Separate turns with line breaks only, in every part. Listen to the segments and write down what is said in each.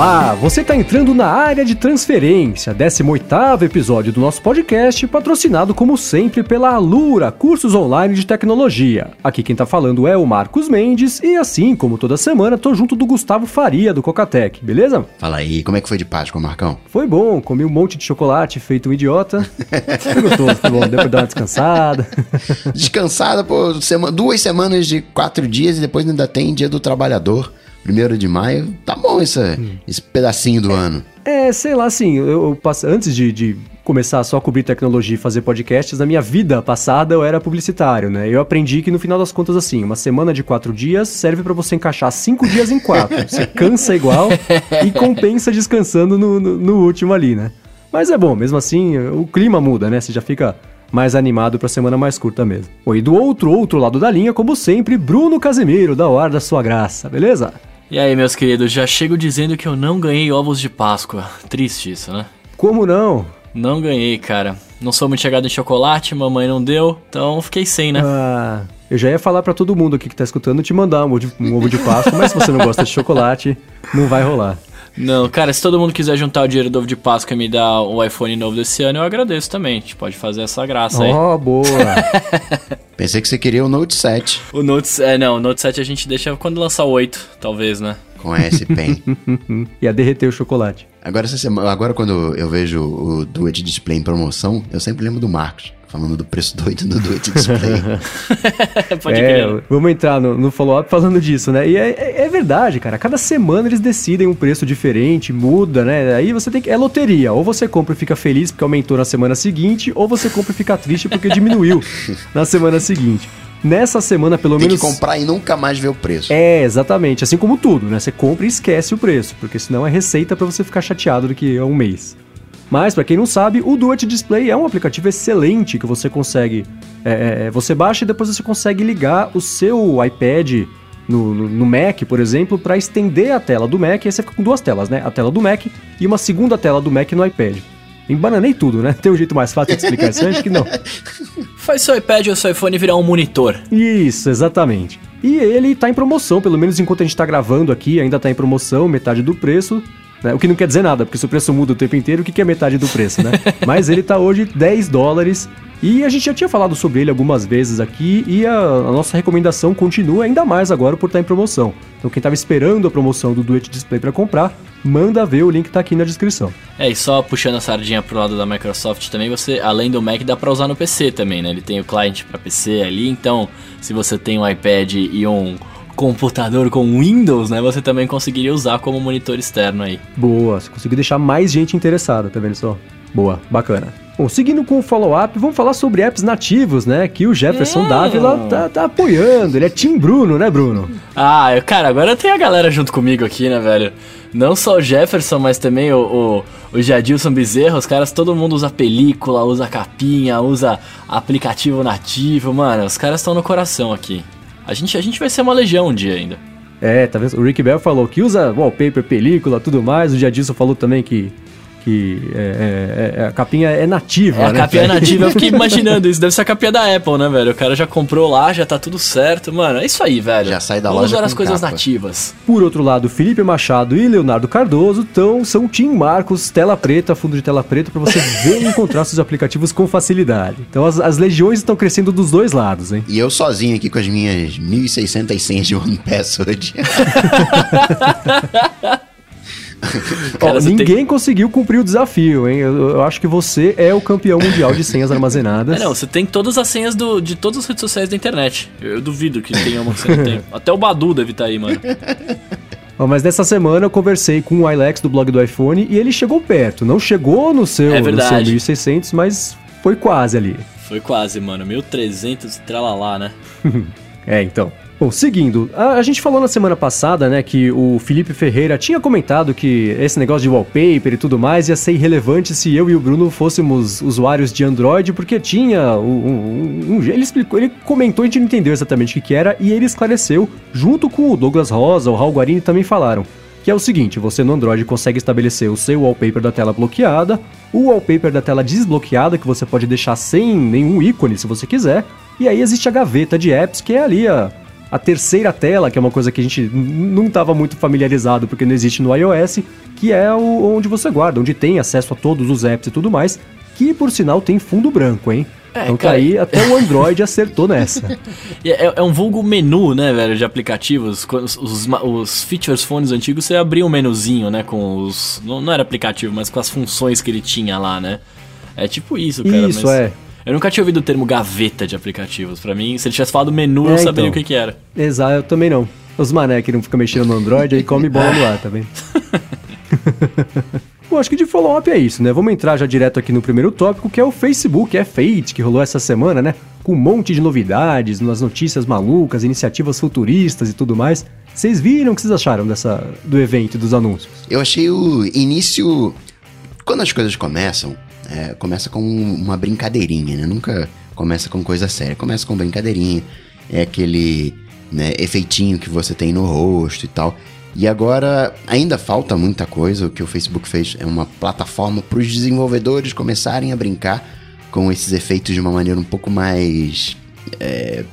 Olá, você está entrando na área de transferência, 18º episódio do nosso podcast, patrocinado como sempre pela Alura, cursos online de tecnologia. Aqui quem está falando é o Marcos Mendes e assim como toda semana tô junto do Gustavo Faria do Cocatec, beleza?
Fala aí, como é que foi de Páscoa, Marcão?
Foi bom, comi um monte de chocolate feito um idiota. Foi gostoso, foi bom, deu pra dar uma descansada.
Descansada, sema- duas semanas de quatro dias e depois ainda tem dia do trabalhador. Primeiro de maio, tá bom essa, esse pedacinho do ano.
É, sei lá, assim, eu, eu passe- antes de, de começar só a cobrir tecnologia e fazer podcasts, na minha vida passada eu era publicitário, né? Eu aprendi que no final das contas, assim, uma semana de quatro dias serve pra você encaixar cinco dias em quatro. Você cansa igual e compensa descansando no, no, no último ali, né? Mas é bom, mesmo assim, o clima muda, né? Você já fica mais animado pra semana mais curta mesmo. E do outro, outro lado da linha, como sempre, Bruno Casemiro, da Hora da Sua Graça, beleza?
E aí, meus queridos, já chego dizendo que eu não ganhei ovos de Páscoa. Triste isso, né?
Como não?
Não ganhei, cara. Não sou muito chegado em chocolate, mamãe não deu, então fiquei sem, né?
Ah, eu já ia falar pra todo mundo aqui que tá escutando te mandar um ovo de, um ovo de Páscoa, mas se você não gosta de chocolate, não vai rolar.
Não, cara, se todo mundo quiser juntar o dinheiro do ovo de Páscoa e me dar o iPhone novo desse ano, eu agradeço também. A gente pode fazer essa graça aí.
Ó, boa.
Pensei que você queria o Note 7
O Note, é, não, o Note 7 a gente deixa quando lançar o 8, talvez, né?
com S Pen.
Ia derreter o chocolate.
Agora, essa semana, agora quando eu vejo o Duet Display em promoção, eu sempre lembro do Marcos, falando do preço doido do Duet Display.
pode
é,
crer.
vamos entrar no, no follow-up falando disso, né? E é, é- é verdade, cara. Cada semana eles decidem um preço diferente, muda, né? Aí você tem que. É loteria. Ou você compra e fica feliz porque aumentou na semana seguinte, ou você compra e fica triste porque diminuiu na semana seguinte. Nessa semana, pelo
Tem que
menos.
comprar e nunca mais ver o preço.
É, exatamente. Assim como tudo, né? Você compra e esquece o preço, porque senão é receita pra você ficar chateado daqui a um mês. Mas, pra quem não sabe, o Duet Display é um aplicativo excelente que você consegue. é, é, você baixa e depois você consegue ligar o seu iPad no, no- no Mac, por exemplo, pra estender a tela do Mac. Aí você fica com duas telas, né? A tela do Mac e uma segunda tela do Mac no iPad. Embananei tudo, né? Tem um jeito mais fácil de explicar isso? Acho que não.
Faz seu iPad ou seu iPhone virar um monitor.
Isso, exatamente. E ele tá em promoção, pelo menos enquanto a gente tá gravando aqui, ainda tá em promoção, metade do preço. Né? O que não quer dizer nada, porque se o preço muda o tempo inteiro, o que que é metade do preço, né? Mas ele tá hoje 10 dólares. E a gente já tinha falado sobre ele algumas vezes aqui, e a, a nossa recomendação continua ainda mais agora por estar em promoção. Então quem tava esperando a promoção do Duet Display para comprar, manda ver, o link tá aqui na descrição.
É, e só puxando a sardinha pro lado da Microsoft também, você, além do Mac, dá pra usar no PC também, né? Ele tem o cliente pra PC ali, então se você tem um iPad e um computador com Windows, né? Você também conseguiria usar como monitor externo aí.
Boa, você conseguiu deixar mais gente interessada, tá vendo só? Boa, bacana. Bom, seguindo com o follow-up, vamos falar sobre apps nativos, né? Que o Jefferson
Hum.
Dávila tá, tá apoiando. Ele é Team Bruno, né, Bruno?
Ah, eu- cara, agora tem a galera junto comigo aqui, né, velho? Não só o Jefferson, mas também o, o, o Jadilson Bezerra, os caras, todo mundo usa película, usa capinha, usa aplicativo nativo, mano, os caras estão no coração aqui. A gente, a gente vai ser uma legião um dia ainda.
É, tá vendo? O Rick Bell falou que usa wallpaper, película, tudo mais. O Jadilson falou também que, que é, é- é- a capinha é nativa,
É, a
né?
capinha nativa, eu fiquei imaginando isso. Deve ser a capinha da Apple, né, velho? O cara já comprou lá, já tá tudo certo. Mano, é isso aí, velho.
Já sai da
Vamos
loja
usar as coisas
capa.
nativas.
Por outro lado, Felipe Machado e Leonardo Cardoso tão, são Team Marcos, tela preta, fundo de tela preta, pra você ver e encontrar seus aplicativos com facilidade. Então as, as legiões estão crescendo dos dois lados, hein?
E eu sozinho aqui com as minhas 1.600 senhas de One Password.
Ó,
Cara,
ninguém conseguiu cumprir o desafio, hein? Eu, eu acho que você é o campeão mundial de senhas armazenadas.
É, não, você tem todas as senhas do, de todas as redes sociais da internet. Eu, eu duvido que tenha uma que você não tem. Até o Badu deve estar aí, mano.
Ó, mas nessa semana eu conversei com o Alex do blog do iPhone e ele chegou perto. Não chegou no seu,
É
no seu
verdade.
1600, mas foi quase ali.
Foi quase, mano. 1300 e tralalá, né?
É, então. Bom, seguindo, a, a gente falou na semana passada, né, que o Felipe Ferreira tinha comentado que esse negócio de wallpaper e tudo mais ia ser irrelevante se eu e o Bruno fôssemos usuários de Android, porque tinha um, um- um- ele explicou, ele comentou, a gente não entendeu exatamente o que, que era, e ele esclareceu, junto com o Douglas Rosa, o Raul Guarini também falaram, que é o seguinte, você no Android consegue estabelecer o seu wallpaper da tela bloqueada, o wallpaper da tela desbloqueada, que você pode deixar sem nenhum ícone se você quiser, e aí existe a gaveta de apps, que é ali a, a terceira tela, que é uma coisa que a gente não estava muito familiarizado porque não existe no iOS, que é o, onde você guarda, onde tem acesso a todos os apps e tudo mais, que por sinal tem fundo branco, hein? É, então tá cara... aí, até o Android acertou nessa.
É, é, um vulgo menu, né, velho, de aplicativos. Os, os, os, features phones antigos, você abria um menuzinho, né, com os... Não, não, era aplicativo, mas com as funções que ele tinha lá, né? É tipo isso, cara.
Isso, é.
Eu nunca tinha ouvido o termo gaveta de aplicativos. Para mim, se ele tivesse falado menu, é, eu saberia então. o que, que era.
Exato, eu também não. Os mané que não ficam mexendo no Android, aí come bola no ar, tá vendo? Bom, acho que de follow-up é isso, né? Vamos entrar já direto aqui no primeiro tópico, que é o Facebook, é Fate, que rolou essa semana, né? Com um monte de novidades, nas notícias malucas, iniciativas futuristas e tudo mais. Vocês viram o que vocês acharam dessa, do evento e dos anúncios?
Eu achei o início. Quando as coisas começam, é, começa com uma brincadeirinha, né? Nunca começa com coisa séria. Começa com brincadeirinha. É aquele né, efeitinho que você tem no rosto e tal. E agora ainda falta muita coisa. O que o Facebook fez é uma plataforma para os desenvolvedores começarem a brincar com esses efeitos de uma maneira um pouco mais é,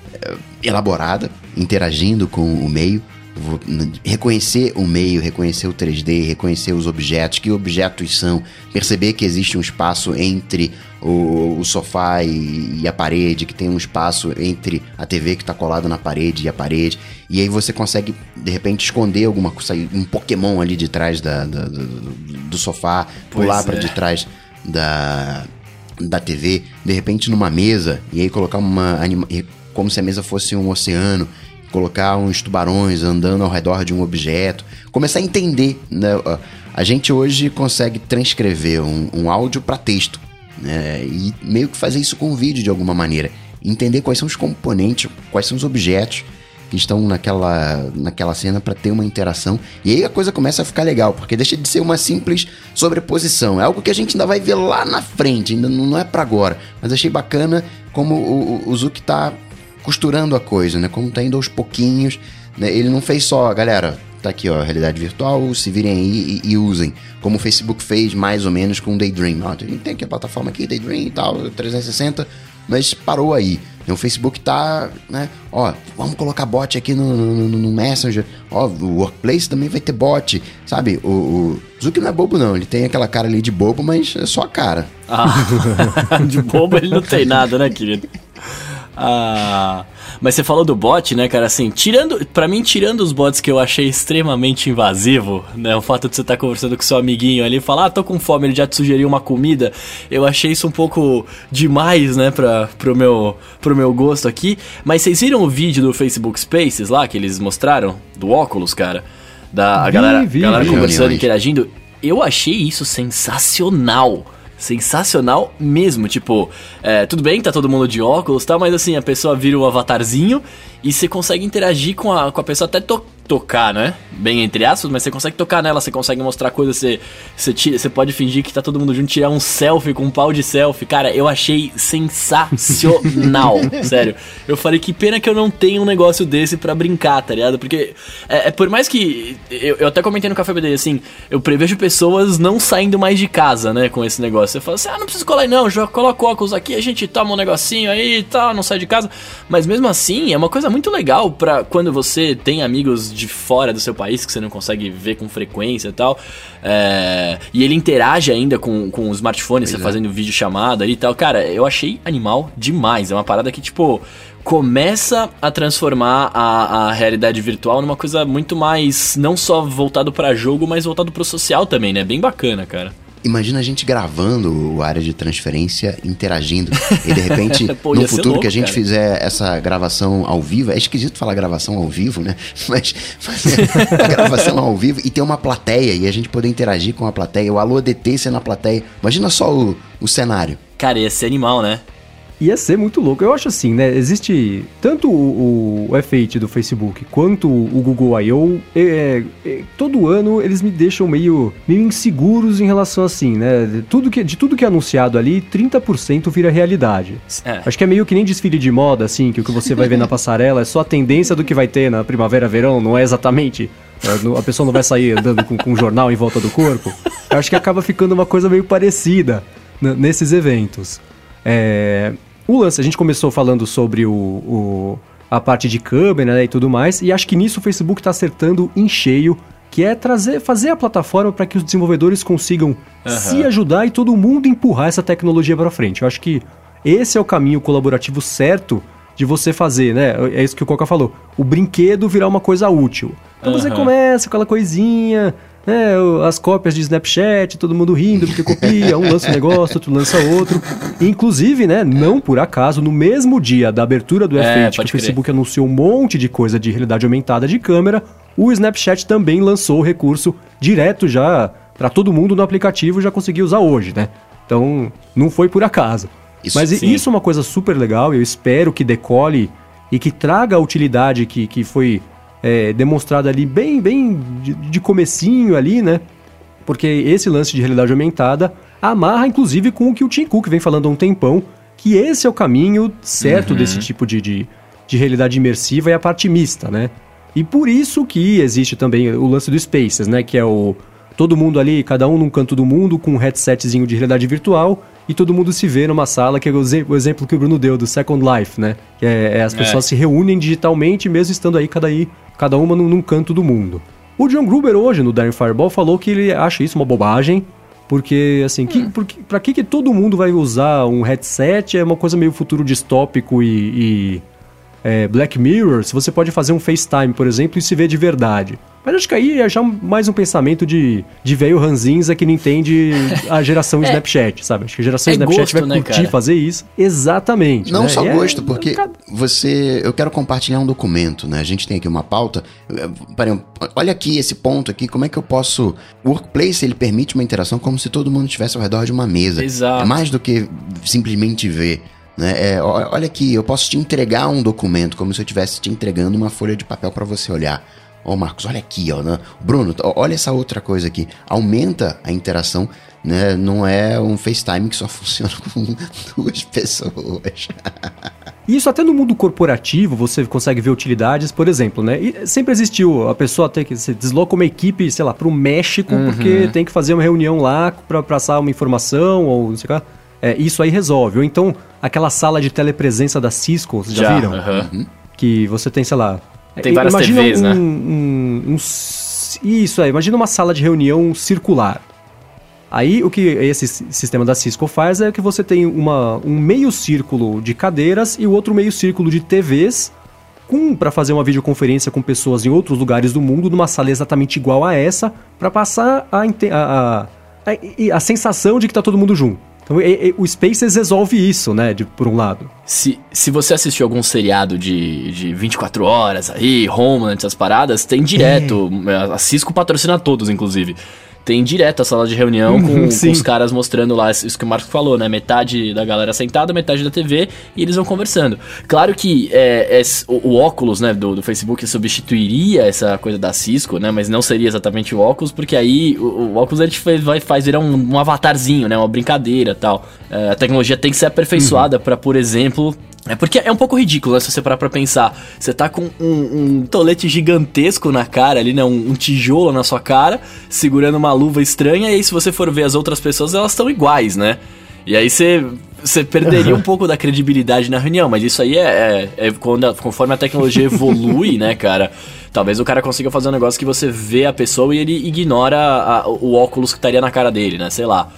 elaborada, interagindo com o meio reconhecer o meio, reconhecer o 3D, reconhecer os objetos, que objetos são, perceber que existe um espaço entre o, o sofá e, e, a parede, que tem um espaço entre a TV que está colada na parede e a parede, e aí você consegue de repente esconder alguma coisa, um Pokémon ali de trás da, da do, do, sofá, pular é. para de trás da da TV, de repente numa mesa, e aí colocar uma anima como se a mesa fosse um oceano colocar uns tubarões andando ao redor de um objeto, começar a entender. Né? A gente hoje consegue transcrever um, um áudio para texto né? e meio que fazer isso com vídeo de alguma maneira. Entender quais são os componentes, quais são os objetos que estão naquela, naquela cena para ter uma interação. E aí a coisa começa a ficar legal, porque deixa de ser uma simples sobreposição. É algo que a gente ainda vai ver lá na frente, ainda não é para agora. Mas achei bacana como o, o, o Zuki tá costurando a coisa, né? Como tá indo aos pouquinhos. Né? Ele não fez só, galera, tá aqui, ó, realidade virtual, se virem aí e, e, usem. Como o Facebook fez mais ou menos com o Daydream. Ó, tem aqui a plataforma aqui, Daydream e tal, 360, mas parou aí. O Facebook tá, né? Ó, vamos colocar bot aqui no, no, no, Messenger. Ó, o Workplace também vai ter bot. Sabe, o, o Zuki não é bobo, não. Ele tem aquela cara ali de bobo, mas é só a cara.
Ah, de bobo ele não tem nada, né, querido? Ah, mas você falou do bot, né, cara? Assim, tirando, para mim, tirando os bots que eu achei extremamente invasivo, né? O fato de você estar tá conversando com seu amiguinho ali e falar, ah, tô com fome, ele já te sugeriu uma comida. Eu achei isso um pouco demais, né, pra, pro, meu, pro meu gosto aqui. Mas vocês viram o vídeo do Facebook Spaces lá que eles mostraram? Do óculos, cara? Da a vi, galera, vi, galera vi, conversando, interagindo. Eu achei isso sensacional sensacional mesmo. Tipo, é, tudo bem, tá todo mundo de óculos e tal, mas assim, a pessoa vira o um avatarzinho e você consegue interagir com a, com a pessoa até to tocar, né? Bem entre aspas, mas você consegue tocar nela, você consegue mostrar coisas, você, você, tira, você pode fingir que tá todo mundo junto, tirar um selfie com um pau de selfie. Cara, eu achei sensacional, sério. Eu falei que pena que eu não tenho um negócio desse para brincar, tá ligado? Porque é, é por mais que. Eu, eu, até comentei no Café BD, assim, eu prevejo pessoas não saindo mais de casa, né, com esse negócio. Você fala assim, ah, não precisa colar aí não, já coloca óculos aqui, a gente toma um negocinho aí e tal, não sai de casa. Mas mesmo assim, é uma coisa muito legal para quando você tem amigos de fora do seu país que você não consegue ver com frequência e tal. É, e ele interage ainda com, com o smartphone, pois você é. fazendo vídeo chamada e tal. Cara, eu achei animal demais. É uma parada que, tipo, começa a transformar a, a realidade virtual numa coisa muito mais, não só voltado para jogo, mas voltado pro social também, né? Bem bacana, cara.
Imagina a gente gravando o área de transferência, interagindo. E de repente, Pô, no futuro louco, que a gente cara. fizer essa gravação ao vivo, é esquisito falar gravação ao vivo, né? Mas fazer a gravação ao vivo e ter uma plateia e a gente poder interagir com a plateia, o Alô DT ser na plateia. Imagina só o, o cenário.
Cara, ia ser animal, né?
Ia ser muito louco. Eu acho assim, né? Existe tanto o, o F8 do Facebook quanto o Google I.O. É, é, todo ano eles me deixam meio, meio inseguros em relação assim, né? De tudo que, de tudo que é anunciado ali, 30% vira realidade. É. Acho que é meio que nem desfile de moda, assim, que o que você vai ver na passarela é só a tendência do que vai ter na primavera-verão, não é exatamente. É, a pessoa não vai sair andando com, com um jornal em volta do corpo. Eu acho que acaba ficando uma coisa meio parecida nesses eventos. É, o lance, a gente começou falando sobre o, o a parte de câmera né, e tudo mais, e acho que nisso o Facebook está acertando em cheio que é trazer, fazer a plataforma para que os desenvolvedores consigam se ajudar e todo mundo empurrar essa tecnologia para frente. Eu acho que esse é o caminho colaborativo certo de você fazer, né? É isso que o Coca falou. O brinquedo virar uma coisa útil. Então você
Aham.
começa com aquela coisinha, né? As cópias de Snapchat, todo mundo rindo porque copia, um lança um negócio, outro lança outro. Inclusive, né? Não por acaso, no mesmo dia da abertura do
É,
F8, que o
pode crer.
Facebook anunciou um monte de coisa de realidade aumentada de câmera, o Snapchat também lançou o recurso direto já para todo mundo no aplicativo já conseguiu usar hoje, né? Então, não foi por acaso.
Isso,
Mas
sim.
isso é uma coisa super legal e eu espero que decole e que traga a utilidade que, que foi é, demonstrada ali bem, bem de, de comecinho ali, né? Porque esse lance de realidade aumentada amarra, inclusive, com o que o Tim Cook vem falando há um tempão, que esse é o caminho certo desse tipo de, de, de realidade imersiva e a parte mista, né? E por isso que existe também o lance do Spaces, né? Que é o todo mundo ali, cada um num canto do mundo, com um headsetzinho de realidade virtual, e todo mundo se vê numa sala, que é o, exe- o exemplo que o Bruno deu do Second Life, né? Que é, é as pessoas se reúnem digitalmente, mesmo estando aí cada, aí, cada uma num, num canto do mundo. O John Gruber hoje, no Daring Fireball, falou que ele acha isso uma bobagem, porque, assim, que, porque, pra que, que todo mundo vai usar um headset? É uma coisa meio futuro distópico e, e, é, Black Mirror, se você pode fazer um FaceTime, por exemplo, e se ver de verdade. Mas acho que aí é já mais um pensamento de, de velho ranzinza que não entende a geração Snapchat, sabe? Acho que a geração
É
Snapchat
gosto,
vai
né,
curtir
cara?
fazer isso. Exatamente.
Não
né?
só
E é-
gosto, porque
Cara,
você. Eu quero compartilhar um documento, né? A gente tem aqui uma pauta. Peraí, olha aqui esse ponto aqui, como é que eu posso. O workplace ele permite uma interação como se todo mundo estivesse ao redor de uma mesa.
Exato.
É mais do que simplesmente ver. Né? É, olha aqui, eu posso te entregar um documento como se eu estivesse te entregando uma folha de papel para você olhar. Ó, Marcos, olha aqui, ó, né? Bruno, olha essa outra coisa aqui. Aumenta a interação, né? Não é um FaceTime que só funciona com duas pessoas.
Isso até no mundo corporativo você consegue ver utilidades, por exemplo, né? E sempre existiu a pessoa ter que se desloca uma equipe, sei lá, para o México porque tem que fazer uma reunião lá para passar uma informação ou não sei o que. É, isso aí resolve. Ou então aquela sala de telepresença da Cisco, vocês já, viram?
aham.
Que você tem, sei lá.
Tem várias
imagina
TVs,
um,
né?
um- um isso aí, imagina uma sala de reunião circular. Aí o que esse sistema da Cisco faz é que você tem uma, um meio círculo de cadeiras e o outro meio círculo de TVs com para fazer uma videoconferência com pessoas em outros lugares do mundo numa sala exatamente igual a essa para passar a, a, a, a, a sensação de que tá todo mundo junto. Então e- e- o Spaces resolve isso, né, de, por um lado.
Se, se você assistiu algum seriado de, de 24 horas aí, Homeland, essas paradas, tem direto.
É.
A Cisco patrocina todos, inclusive. Tem direto a sala de reunião com, com
Sim.
os caras mostrando lá isso que o Marco falou, né? Metade da galera sentada, metade da TV e eles vão conversando. Claro que é, é, o, o óculos né, do, do Facebook substituiria essa coisa da Cisco, né? Mas não seria exatamente o óculos, porque aí o, o óculos a gente faz, vai, faz virar um, um avatarzinho, né? Uma brincadeira e tal. É, a tecnologia tem que ser aperfeiçoada pra, por exemplo, é porque é um pouco ridículo, né? Se você parar pra pensar. Você tá com um, um tolete gigantesco na cara ali, né? Um, um tijolo na sua cara, segurando uma luva estranha, e aí se você for ver as outras pessoas, elas estão iguais, né? E aí você, você perderia um pouco da credibilidade na reunião, mas isso aí é, é, é quando conforme a tecnologia evolui, né, cara? Talvez o cara consiga fazer um negócio que você vê a pessoa e ele ignora a- o óculos que estaria na cara dele, né? Sei lá.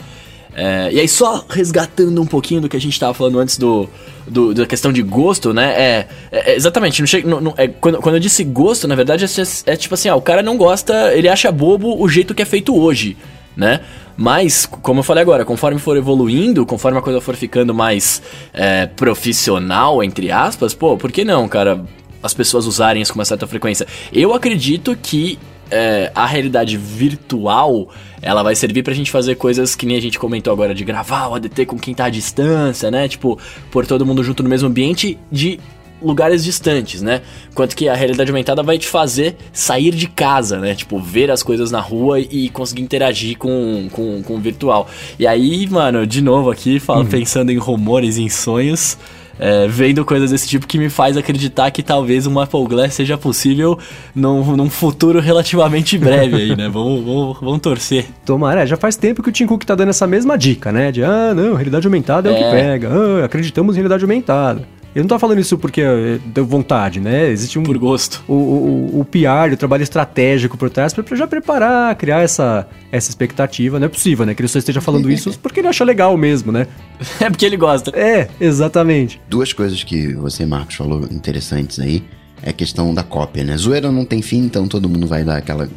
É, e aí, só resgatando um pouquinho do que a gente tava falando antes do, do- da questão de gosto, né? É, é- é exatamente, não chega, não- não- é, quando, quando eu disse gosto, na verdade, é, é tipo assim, ó, o cara não gosta, ele acha bobo o jeito que é feito hoje, né? Mas, como eu falei agora, conforme for evoluindo, conforme a coisa for ficando mais é, profissional, entre aspas, pô, por que não, cara? As pessoas usarem isso com uma certa frequência. Eu acredito que é, a realidade virtual ela vai servir pra gente fazer coisas que nem a gente comentou agora de gravar o ADT com quem tá à distância, né? Tipo, pôr todo mundo junto no mesmo ambiente de lugares distantes, né? Quanto que a realidade aumentada vai te fazer sair de casa, né? Tipo, ver as coisas na rua e conseguir interagir com, com, com o virtual. E aí, mano, de novo aqui, falo, pensando em rumores e em sonhos. É, vendo coisas desse tipo que me faz acreditar que talvez um Apple Glass seja possível num, num futuro relativamente breve aí, né? Vamos, vamos, vamos torcer.
Tomara, é, já faz tempo que o Tim Cook tá dando essa mesma dica, né? De, ah, não, realidade aumentada é, o que
É.
pega, ah, acreditamos em realidade aumentada. Eu não tô falando isso porque eh, deu vontade, né? Existe um.
Por gosto.
O, o, o PR, o trabalho estratégico por trás, pra, pra já preparar, criar essa, essa expectativa. Não é possível, né? Que ele só esteja falando isso porque ele acha legal mesmo, né?
É porque ele gosta.
É, exatamente.
Duas coisas que você, Marcos, falou interessantes aí é questão da cópia, né? Zoeira não tem fim, então todo mundo vai dar aquela,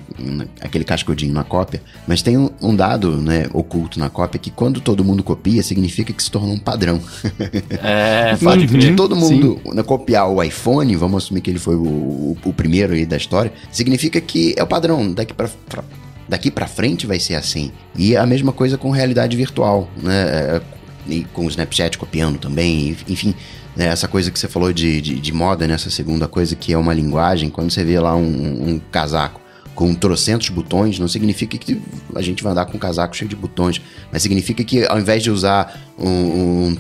aquele cascudinho na cópia. Mas tem um, um dado né, oculto na cópia que quando todo mundo copia, significa que se tornou um padrão.
É,
o fato
pode
de todo mundo né, copiar o iPhone, vamos assumir que ele foi o, o, o primeiro aí da história, significa que é o padrão. Daqui pra, pra- daqui pra frente vai ser assim. E a mesma coisa com realidade virtual, né? É, E com o Snapchat copiando também, enfim. Né, essa coisa que você falou de, de, de moda, nessa segunda coisa que é uma linguagem, quando você vê lá um, um casaco com trocentos botões, não significa que a gente vai andar com um casaco cheio de botões, mas significa que ao invés de usar um, um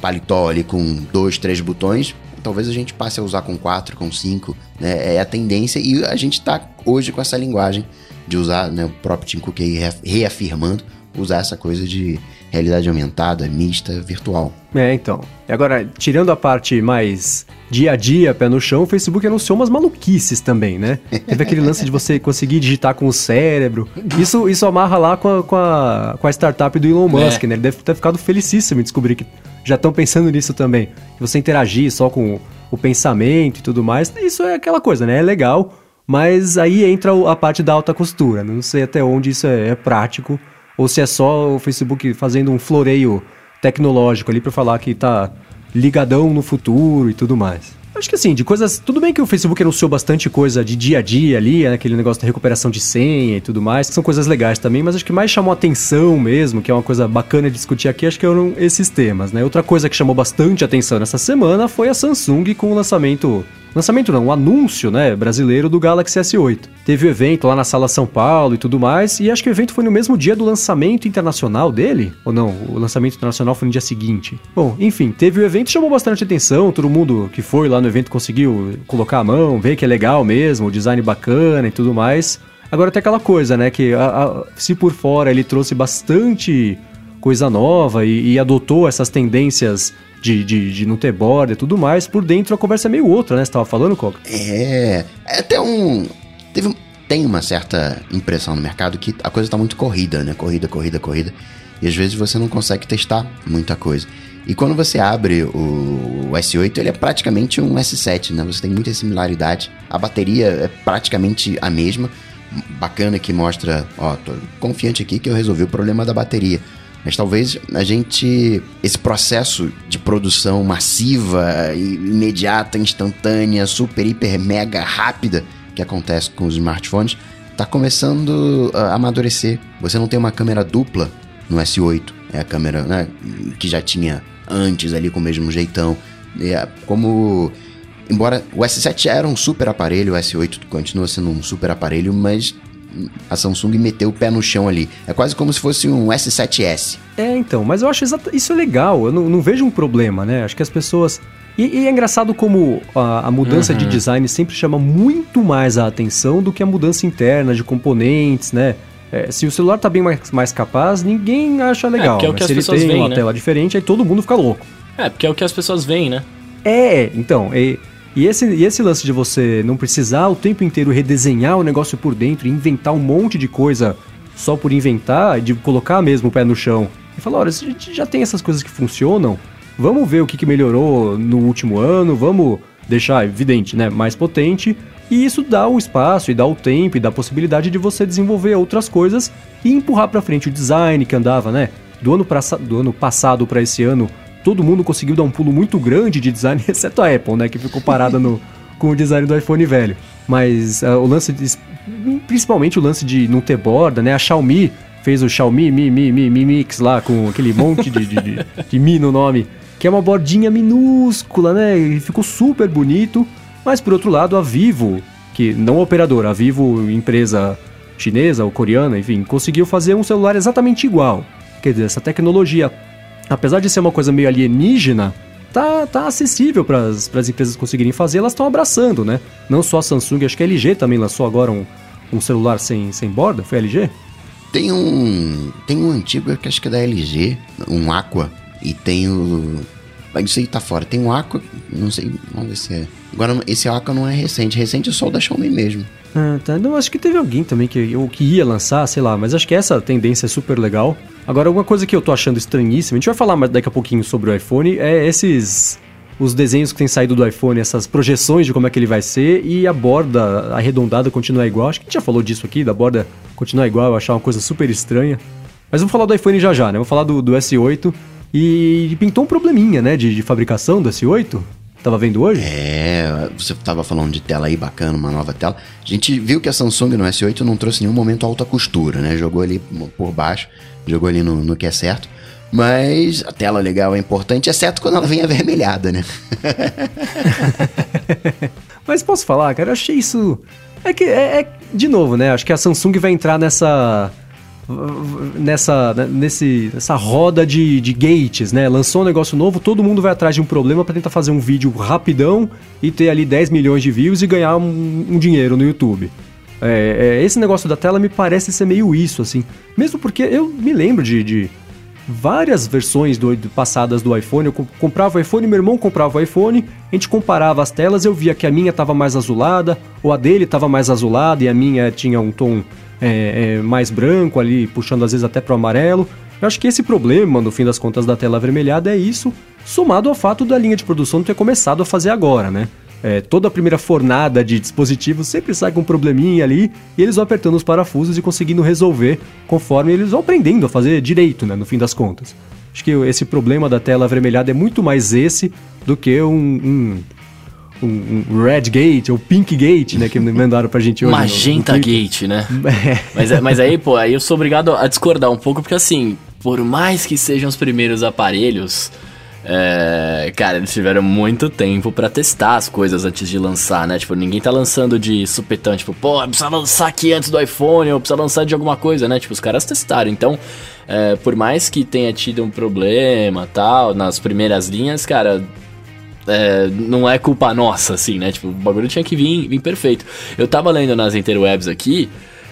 paletó ali com dois, três botões, talvez a gente passe a usar com quatro, com cinco, né? É a tendência e a gente tá hoje com essa linguagem de usar, né? O próprio Tim Cook aí reaf- reafirmando usar essa coisa de realidade aumentada, mista, virtual.
É, então. E agora, tirando a parte mais dia a dia, pé no chão, o Facebook anunciou umas maluquices também, né? Teve aquele lance de você conseguir digitar com o cérebro. Isso, isso amarra lá com a, com a, com a startup do Elon Musk,
É.
né? Ele deve ter ficado felicíssimo em descobrir que já estão pensando nisso também. Que você interagir só com o pensamento e tudo mais. Isso é aquela coisa, né? É legal, mas aí entra a parte da alta costura. né? Não sei até onde isso é, é prático ou se é só o Facebook fazendo um floreio tecnológico ali pra falar que tá ligadão no futuro e tudo mais. Acho que assim, de coisas. Tudo bem que o Facebook anunciou bastante coisa de dia a dia ali, né, aquele negócio da recuperação de senha e tudo mais, que são coisas legais também, mas acho que mais chamou atenção mesmo, que é uma coisa bacana de discutir aqui, acho que eram esses temas, né? Outra coisa que chamou bastante atenção nessa semana foi a Samsung com o lançamento. Lançamento não, o anúncio, né, brasileiro do Galaxy S8. Teve o evento lá na Sala São Paulo e tudo mais, e acho que o evento foi no mesmo dia do lançamento internacional dele, ou não, o lançamento internacional foi no dia seguinte. Bom, enfim, teve o evento, chamou bastante atenção, todo mundo que foi lá no evento conseguiu colocar a mão, ver que é legal mesmo, o design bacana e tudo mais. Agora tem aquela coisa, né, que a- a- se por fora ele trouxe bastante coisa nova e, e adotou essas tendências de, de, de não ter borda e tudo mais, por dentro a conversa é meio outra, né? Você tava falando, Coca?
É, é até um. Teve, tem uma certa impressão no mercado que a coisa tá muito corrida, né? Corrida, corrida, corrida. E às vezes você não consegue testar muita coisa. E quando você abre o S8, ele é praticamente um S7, né? Você tem muita similaridade. A bateria é praticamente a mesma. Bacana que mostra, ó, tô confiante aqui que eu resolvi o problema da bateria. Mas talvez a gente. Esse processo de produção massiva, imediata, instantânea, super, hiper, mega rápida que acontece com os smartphones, está começando a amadurecer. Você não tem uma câmera dupla no S8, é a câmera né, que já tinha antes ali com o mesmo jeitão. É como. Embora o S7 já era um super aparelho, o S8 continua sendo um super aparelho, mas a Samsung meteu o pé no chão ali. É quase como se fosse um S7S.
É, então, mas eu acho exata- isso é legal, eu não, não vejo um problema, né? Acho que as pessoas. E, e é engraçado como a, a mudança de design sempre chama muito mais a atenção do que a mudança interna de componentes, né? É, se o celular tá bem mais, mais capaz, ninguém acha legal.
porque é o
mas
que as
se ele
pessoas
tem
veem,
uma
né?
tela diferente, aí todo mundo fica louco.
É, porque é o que as pessoas veem, né?
É, então, e, e esse, e esse lance de você não precisar o tempo inteiro redesenhar o negócio por dentro, e inventar um monte de coisa só por inventar, de colocar mesmo o pé no chão e falar, olha, a gente já tem essas coisas que funcionam, vamos ver o que, que melhorou no último ano, vamos deixar evidente, né, mais potente, e isso dá o espaço e dá o tempo e dá a possibilidade de você desenvolver outras coisas e empurrar pra frente o design que andava, né, do ano, pra, do ano passado para esse ano, todo mundo conseguiu dar um pulo muito grande de design, exceto a Apple, né, que ficou parada no, com o design do iPhone velho. Mas ah, o lance, de, principalmente o lance de não ter borda, né, a Xiaomi fez o Xiaomi Mi Mi Mi Mi Mix lá com aquele monte de, de, de, de Mi no nome, que é uma bordinha minúscula, né, e ficou super bonito. Mas por outro lado, a Vivo, que não a operadora, a Vivo empresa chinesa ou coreana, enfim, conseguiu fazer um celular exatamente igual. Quer dizer, essa tecnologia, apesar de ser uma coisa meio alienígena, tá, tá acessível para as empresas conseguirem fazer, elas estão abraçando, né? Não só a Samsung, acho que a LG também lançou agora um, um celular sem, sem borda, foi a LG?
Tem um. Tem um antigo que acho que é da LG, um Aqua, e tem o. Mas isso aí tá fora. Tem um Aqua, não sei, vamos ver se é. Agora, esse Aqua não é recente. Recente é só o da Xiaomi mesmo.
Ah, tá. Não, acho que teve alguém também que, ou que ia lançar, sei lá, mas acho que essa tendência é super legal. Agora, uma coisa que eu tô achando estranhíssima, a gente vai falar mais daqui a pouquinho sobre o iPhone, é esses. Os desenhos que têm saído do iPhone, essas projeções de como é que ele vai ser e a borda arredondada continuar igual. Acho que a gente já falou disso aqui, da borda continuar igual, eu achar uma coisa super estranha. Mas vamos falar do iPhone já já, né? Vamos falar do, do S8 e pintou um probleminha, né, de, de fabricação do S8. Tava vendo hoje?
É, você tava falando de tela aí bacana, uma nova tela. A gente viu que a Samsung no S8 não trouxe nenhum momento alta costura, né? Jogou ali por baixo, jogou ali no, no que é certo. Mas a tela legal é importante, exceto quando ela vem avermelhada, né?
Mas posso falar, cara, eu achei isso. É que, é, é, de novo, né? Acho que a Samsung vai entrar nessa nessa, né, nesse, nessa roda de, de gates, né? Lançou um negócio novo, todo mundo vai atrás de um problema para tentar fazer um vídeo rapidão e ter ali 10 milhões de views e ganhar um, um dinheiro no YouTube. É, é, esse negócio da tela me parece ser meio isso, assim. Mesmo porque eu me lembro de, de várias versões do, passadas do iPhone. Eu comprava o iPhone, meu irmão comprava o iPhone, a gente comparava as telas, eu via que a minha estava mais azulada, ou a dele estava mais azulada e a minha tinha um tom é, é, mais branco ali, puxando às vezes até pro amarelo. Eu acho que esse problema, no fim das contas, da tela avermelhada é isso, somado ao fato da linha de produção ter começado a fazer agora, né? É, toda a primeira fornada de dispositivos sempre sai com um probleminha ali e eles vão apertando os parafusos e conseguindo resolver conforme eles vão aprendendo a fazer direito, né? No fim das contas. Acho que esse problema da tela avermelhada é muito mais esse do que um, um um, um Red Gate ou Pink Gate, né? Que mandaram pra gente hoje.
Magenta no, no Gate, né? É. mas, mas aí, pô, aí eu sou obrigado a discordar um pouco, porque assim, por mais que sejam os primeiros aparelhos. É, cara, eles tiveram muito tempo para testar as coisas antes de lançar, né? Tipo, ninguém tá lançando de supetão, tipo, pô, precisa lançar aqui antes do iPhone, ou precisa lançar de alguma coisa, né? Tipo, os caras testaram. Então, é, por mais que tenha tido um problema tal, nas primeiras linhas, cara, é, não é culpa nossa, assim, né? Tipo, o bagulho tinha que vir, vir perfeito. Eu tava lendo nas interwebs aqui,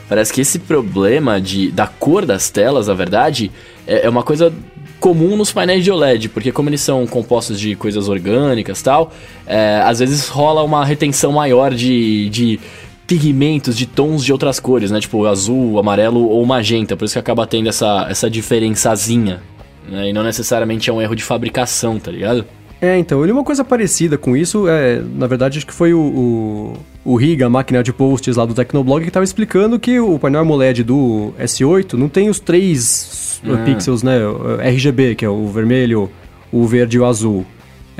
parece que esse problema de, da cor das telas, na verdade, é, é uma coisa comum nos painéis de OLED, porque como eles são compostos de coisas orgânicas tal, é, às vezes rola uma retenção maior de, de pigmentos, de tons de outras cores, né? Tipo azul, amarelo ou magenta, por isso que acaba tendo essa, essa diferençazinha. Né? E não necessariamente é um erro de fabricação, tá ligado?
É, então, eu li uma coisa parecida com isso, é, na verdade acho que foi o, o, o Riga, a máquina de posts lá do Tecnoblog, que estava explicando que o painel AMOLED do S8 não tem os três ah. pixels, né, RGB, que é o vermelho, o verde e o azul.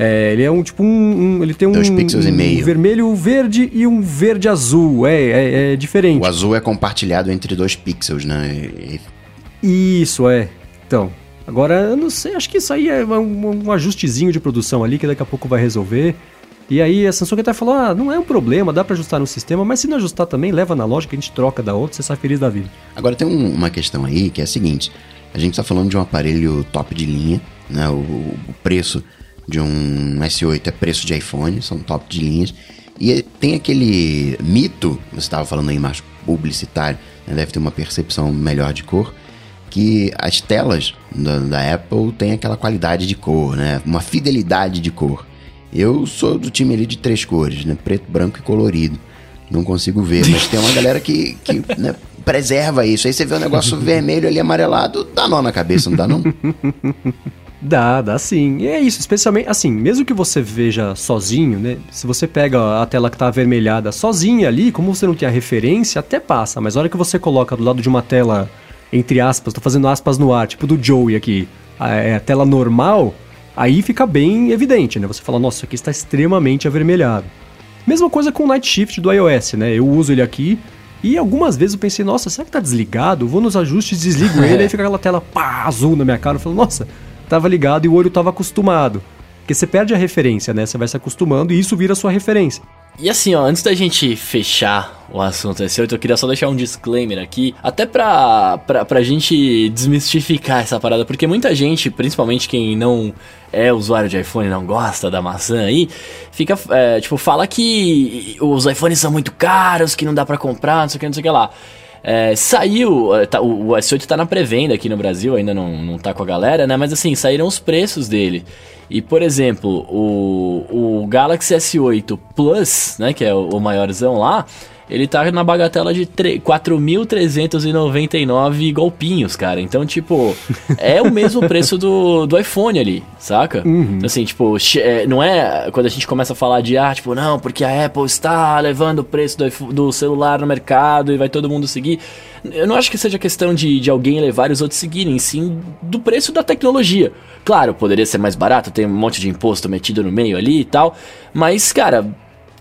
É, ele é um tipo um, um ele tem um,
Dois pixels
um,
e meio.
vermelho verde e um verde azul. É, é, é, diferente.
O azul é compartilhado entre dois pixels, né?
Isso é. Então, Agora, eu não sei, acho que isso aí é um, um ajustezinho de produção ali que daqui a pouco vai resolver. E aí a Samsung até falou: ah, não é um problema, dá para ajustar no sistema, mas se não ajustar também, leva na loja que a gente troca da outra, você sai feliz da vida.
Agora tem um, uma questão aí que é a seguinte: a gente está falando de um aparelho top de linha, né? O, o, preço de um S8 é preço de iPhone, são top de linhas. E tem aquele mito, você estava falando aí mais publicitário, né? deve ter uma percepção melhor de cor que as telas da, da, Apple têm aquela qualidade de cor, né? Uma fidelidade de cor. Eu sou do time ali de três cores, né? Preto, branco e colorido. Não consigo ver, mas tem uma galera que, que né, preserva isso. Aí você vê um negócio vermelho ali amarelado, dá nó na cabeça, não dá não?
Dá, dá sim. E é isso, especialmente, assim, mesmo que você veja sozinho, né? Se você pega a tela que tá avermelhada sozinha ali, como você não tem a referência, até passa. Mas a hora que você coloca do lado de uma tela entre aspas, tô fazendo aspas no ar, tipo do Joey aqui, é, a tela normal, aí fica bem evidente, né? Você fala, nossa, isso aqui está extremamente avermelhado. Mesma coisa com o Night Shift do iOS, né? Eu uso ele aqui e algumas vezes eu pensei, nossa, será que tá desligado? Eu vou nos ajustes, desligo ele, aí fica aquela tela pá, azul na minha cara. Eu falo, nossa, tava ligado e o olho tava acostumado. Porque você perde a referência, né? Você vai se acostumando e isso vira sua referência.
E assim, ó, antes da gente fechar o assunto S8, eu queria só deixar um disclaimer aqui, até pra, pra, pra gente desmistificar essa parada, porque muita gente, principalmente quem não é usuário de iPhone não gosta da maçã aí, fica, é, tipo, fala que os iPhones são muito caros, que não dá para comprar, não sei o que, não sei o que lá. É, saiu, é, tá, o, o, S8 tá na pré-venda aqui no Brasil, ainda não, não tá com a galera, né? Mas assim, saíram os preços dele. E, por exemplo, o, o Galaxy S8 Plus, né, que é o, o maiorzão lá, ele tá na bagatela de 4.399 golpinhos, cara. Então, tipo, é o mesmo preço do, do iPhone ali, saca? Uhum. Assim, tipo, é, não é quando a gente começa a falar de, ah, tipo, não, porque a Apple está levando o preço do, do celular no mercado e vai todo mundo seguir. Eu não acho que seja questão de, de alguém levar e os outros seguirem, sim do preço da tecnologia. Claro, poderia ser mais barato, tem um monte de imposto metido no meio ali e tal, mas, cara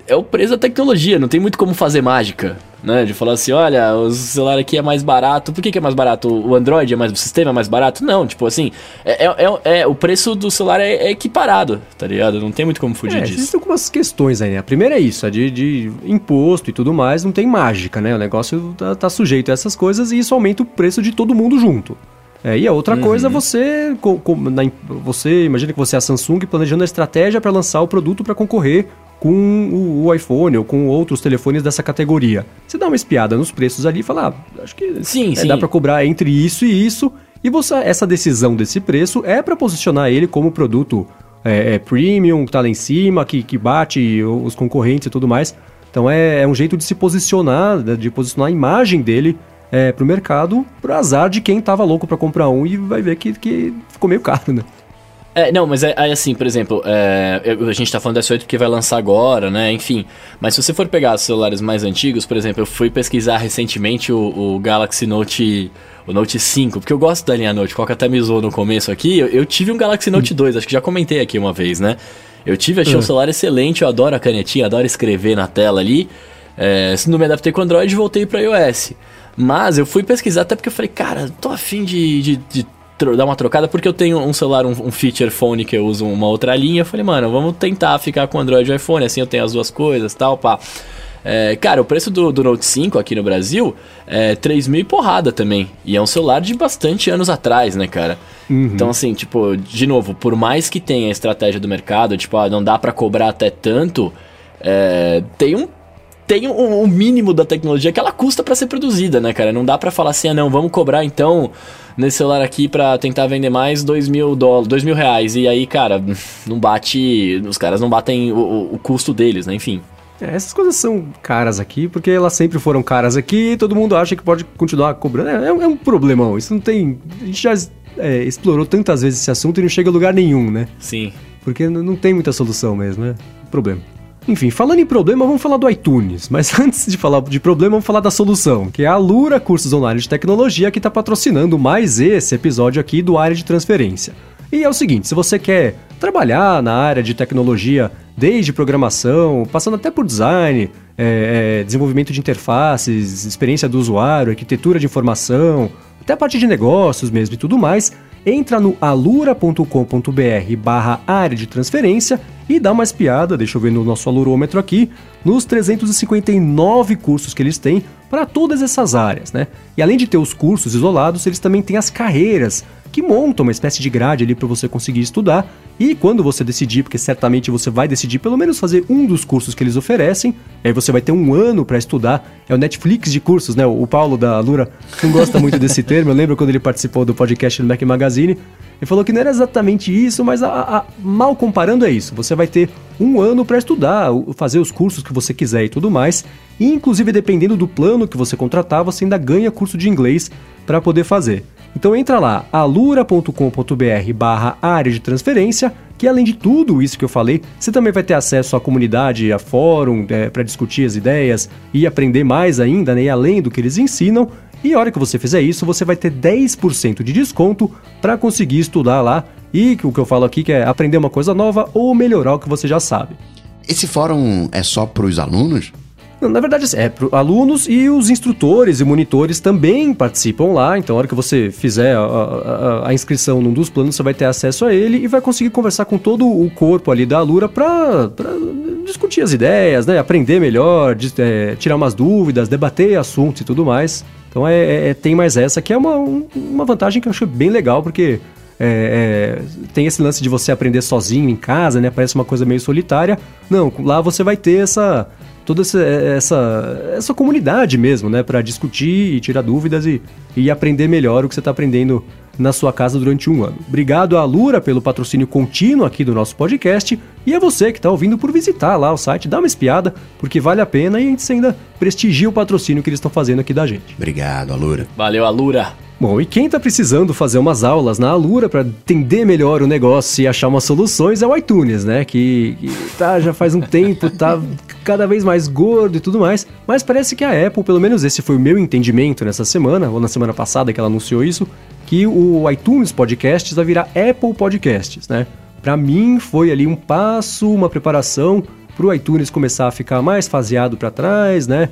é o preço da tecnologia, não tem muito como fazer mágica, né? De falar assim, olha, o celular aqui é mais barato. Por que, que é mais barato? O Android é mais, o sistema é mais barato? Não, tipo assim, é, é, é, é o preço do celular é, é, equiparado, tá ligado? Não tem muito como fugir é, disso.
Existem algumas questões aí, né? A primeira é isso, a de, de imposto e tudo mais, não tem mágica, né? O negócio tá, tá sujeito a essas coisas e isso aumenta o preço de todo mundo junto. É, e a outra uhum. coisa, você, com, com, na, você imagina que você é a Samsung planejando a estratégia para lançar o produto para concorrer com o, iPhone ou com outros telefones dessa categoria. Você dá uma espiada nos preços ali e fala, ah, acho que sim, é, sim. dá para cobrar entre isso e isso. E você, essa decisão desse preço é para posicionar ele como produto é, é, premium, que tá lá em cima, que, que bate os concorrentes e tudo mais. Então é, é um jeito de se posicionar, né, de posicionar a imagem dele é, pro mercado, pro azar de quem tava louco para comprar um e vai ver que, que ficou meio caro, né?
É, não, mas é, é assim, por exemplo, é, a gente tá falando da S8 porque vai lançar agora, né? Enfim. Mas se você for pegar os celulares mais antigos, por exemplo, eu fui pesquisar recentemente o, o Galaxy Note. O Note 5, porque eu gosto da linha Note, qual até me zoou no começo aqui. Eu, eu tive um Galaxy Note 2, acho que já comentei aqui uma vez, né? Eu tive, achei uhum. um celular excelente, eu adoro a canetinha, adoro escrever na tela ali. É, se não me adaptei com Android, voltei para iOS. Mas eu fui pesquisar até porque eu falei, cara, tô afim de, de, de dar uma trocada, porque eu tenho um celular, um, um, feature phone que eu uso uma outra linha. Eu falei, mano, vamos tentar ficar com Android e iPhone, assim eu tenho as duas coisas tal, pá. É, cara, o preço do, do, Note 5 aqui no Brasil é 3 mil e porrada também. E é um celular de bastante anos atrás, né, cara? Uhum. Então, assim, tipo, de novo, por mais que tenha a estratégia do mercado, tipo, ah, não dá para cobrar até tanto, é, tem um tem o, um, mínimo da tecnologia que ela custa para ser produzida, né, cara? Não dá para falar assim, ah, não, vamos cobrar então nesse celular aqui para tentar vender mais dois mil dólares, dois mil reais. E aí, cara, não bate, os caras não batem o, o custo deles, né? Enfim.
É, essas coisas são caras aqui, porque elas sempre foram caras aqui e todo mundo acha que pode continuar cobrando. É, é um é problemão. Isso não tem. A gente já é, explorou tantas vezes esse assunto e não chega a lugar nenhum, né?
Sim.
Porque não tem muita solução mesmo, né? Problema. Enfim, falando em problema, vamos falar do iTunes. Mas antes de falar de problema, vamos falar da solução, que é a Alura Cursos Online de Tecnologia, que está patrocinando mais esse episódio aqui do Área de Transferência. E é o seguinte, se você quer trabalhar na área de tecnologia, desde programação, passando até por design, é, é, desenvolvimento de interfaces, experiência do usuário, arquitetura de informação, até a parte de negócios mesmo e tudo mais, entra no alura.com.br barra área de transferência e dá uma espiada, deixa eu ver no nosso alurômetro aqui, nos 359 cursos que eles têm para todas essas áreas, né? E além de ter os cursos isolados, eles também têm as carreiras, que montam uma espécie de grade ali para você conseguir estudar. E quando você decidir, porque certamente você vai decidir pelo menos fazer um dos cursos que eles oferecem, aí você vai ter um ano para estudar. É o Netflix de cursos, né? O Paulo da Lura não gosta muito desse termo. Eu lembro quando ele participou do podcast do Mac Magazine. Ele falou que não era exatamente isso, mas a, a, mal comparando é isso. Você vai ter um ano para estudar, fazer os cursos que você quiser e tudo mais. E inclusive dependendo do plano que você contratar, você ainda ganha curso de inglês para poder fazer. Então entra lá, alura.com.br barra área de transferência, que além de tudo isso que eu falei, você também vai ter acesso à comunidade, a fórum, é, para discutir as ideias e aprender mais ainda, né, além do que eles ensinam. E a hora que você fizer isso, você vai ter 10% de desconto para conseguir estudar lá e o que eu falo aqui que é aprender uma coisa nova ou melhorar o que você já sabe.
Esse fórum é só para os alunos?
Na verdade, é para alunos e os instrutores e monitores também participam lá. Então, a hora que você fizer a, a, a, inscrição num dos planos, você vai ter acesso a ele e vai conseguir conversar com todo o corpo ali da Alura para discutir as ideias, né? aprender melhor, de, é, tirar umas dúvidas, debater assuntos e tudo mais. Então, é, é, é tem mais essa que é uma, uma vantagem que eu acho bem legal, porque é, é, tem esse lance de você aprender sozinho em casa, né? Parece uma coisa meio solitária. Não, lá você vai ter essa toda essa, essa, essa comunidade mesmo, né? Para discutir e tirar dúvidas e, e aprender melhor o que você está aprendendo na sua casa durante um ano. Obrigado à Lura pelo patrocínio contínuo aqui do nosso podcast e a você que está ouvindo por visitar lá o site, dá uma espiada, porque vale a pena e a gente ainda prestigia o patrocínio que eles estão fazendo aqui da gente.
Obrigado, Alura.
Valeu, Alura.
Bom, e quem está precisando fazer umas aulas na Alura para entender melhor o negócio e achar umas soluções é o iTunes, né? Que, que tá, já faz um tempo, tá cada vez mais gordo e tudo mais. Mas parece que a Apple, pelo menos esse foi o meu entendimento nessa semana, ou na semana passada que ela anunciou isso, que o iTunes Podcasts vai virar Apple Podcasts, né? Para mim foi ali um passo, uma preparação para o iTunes começar a ficar mais faseado para trás, né?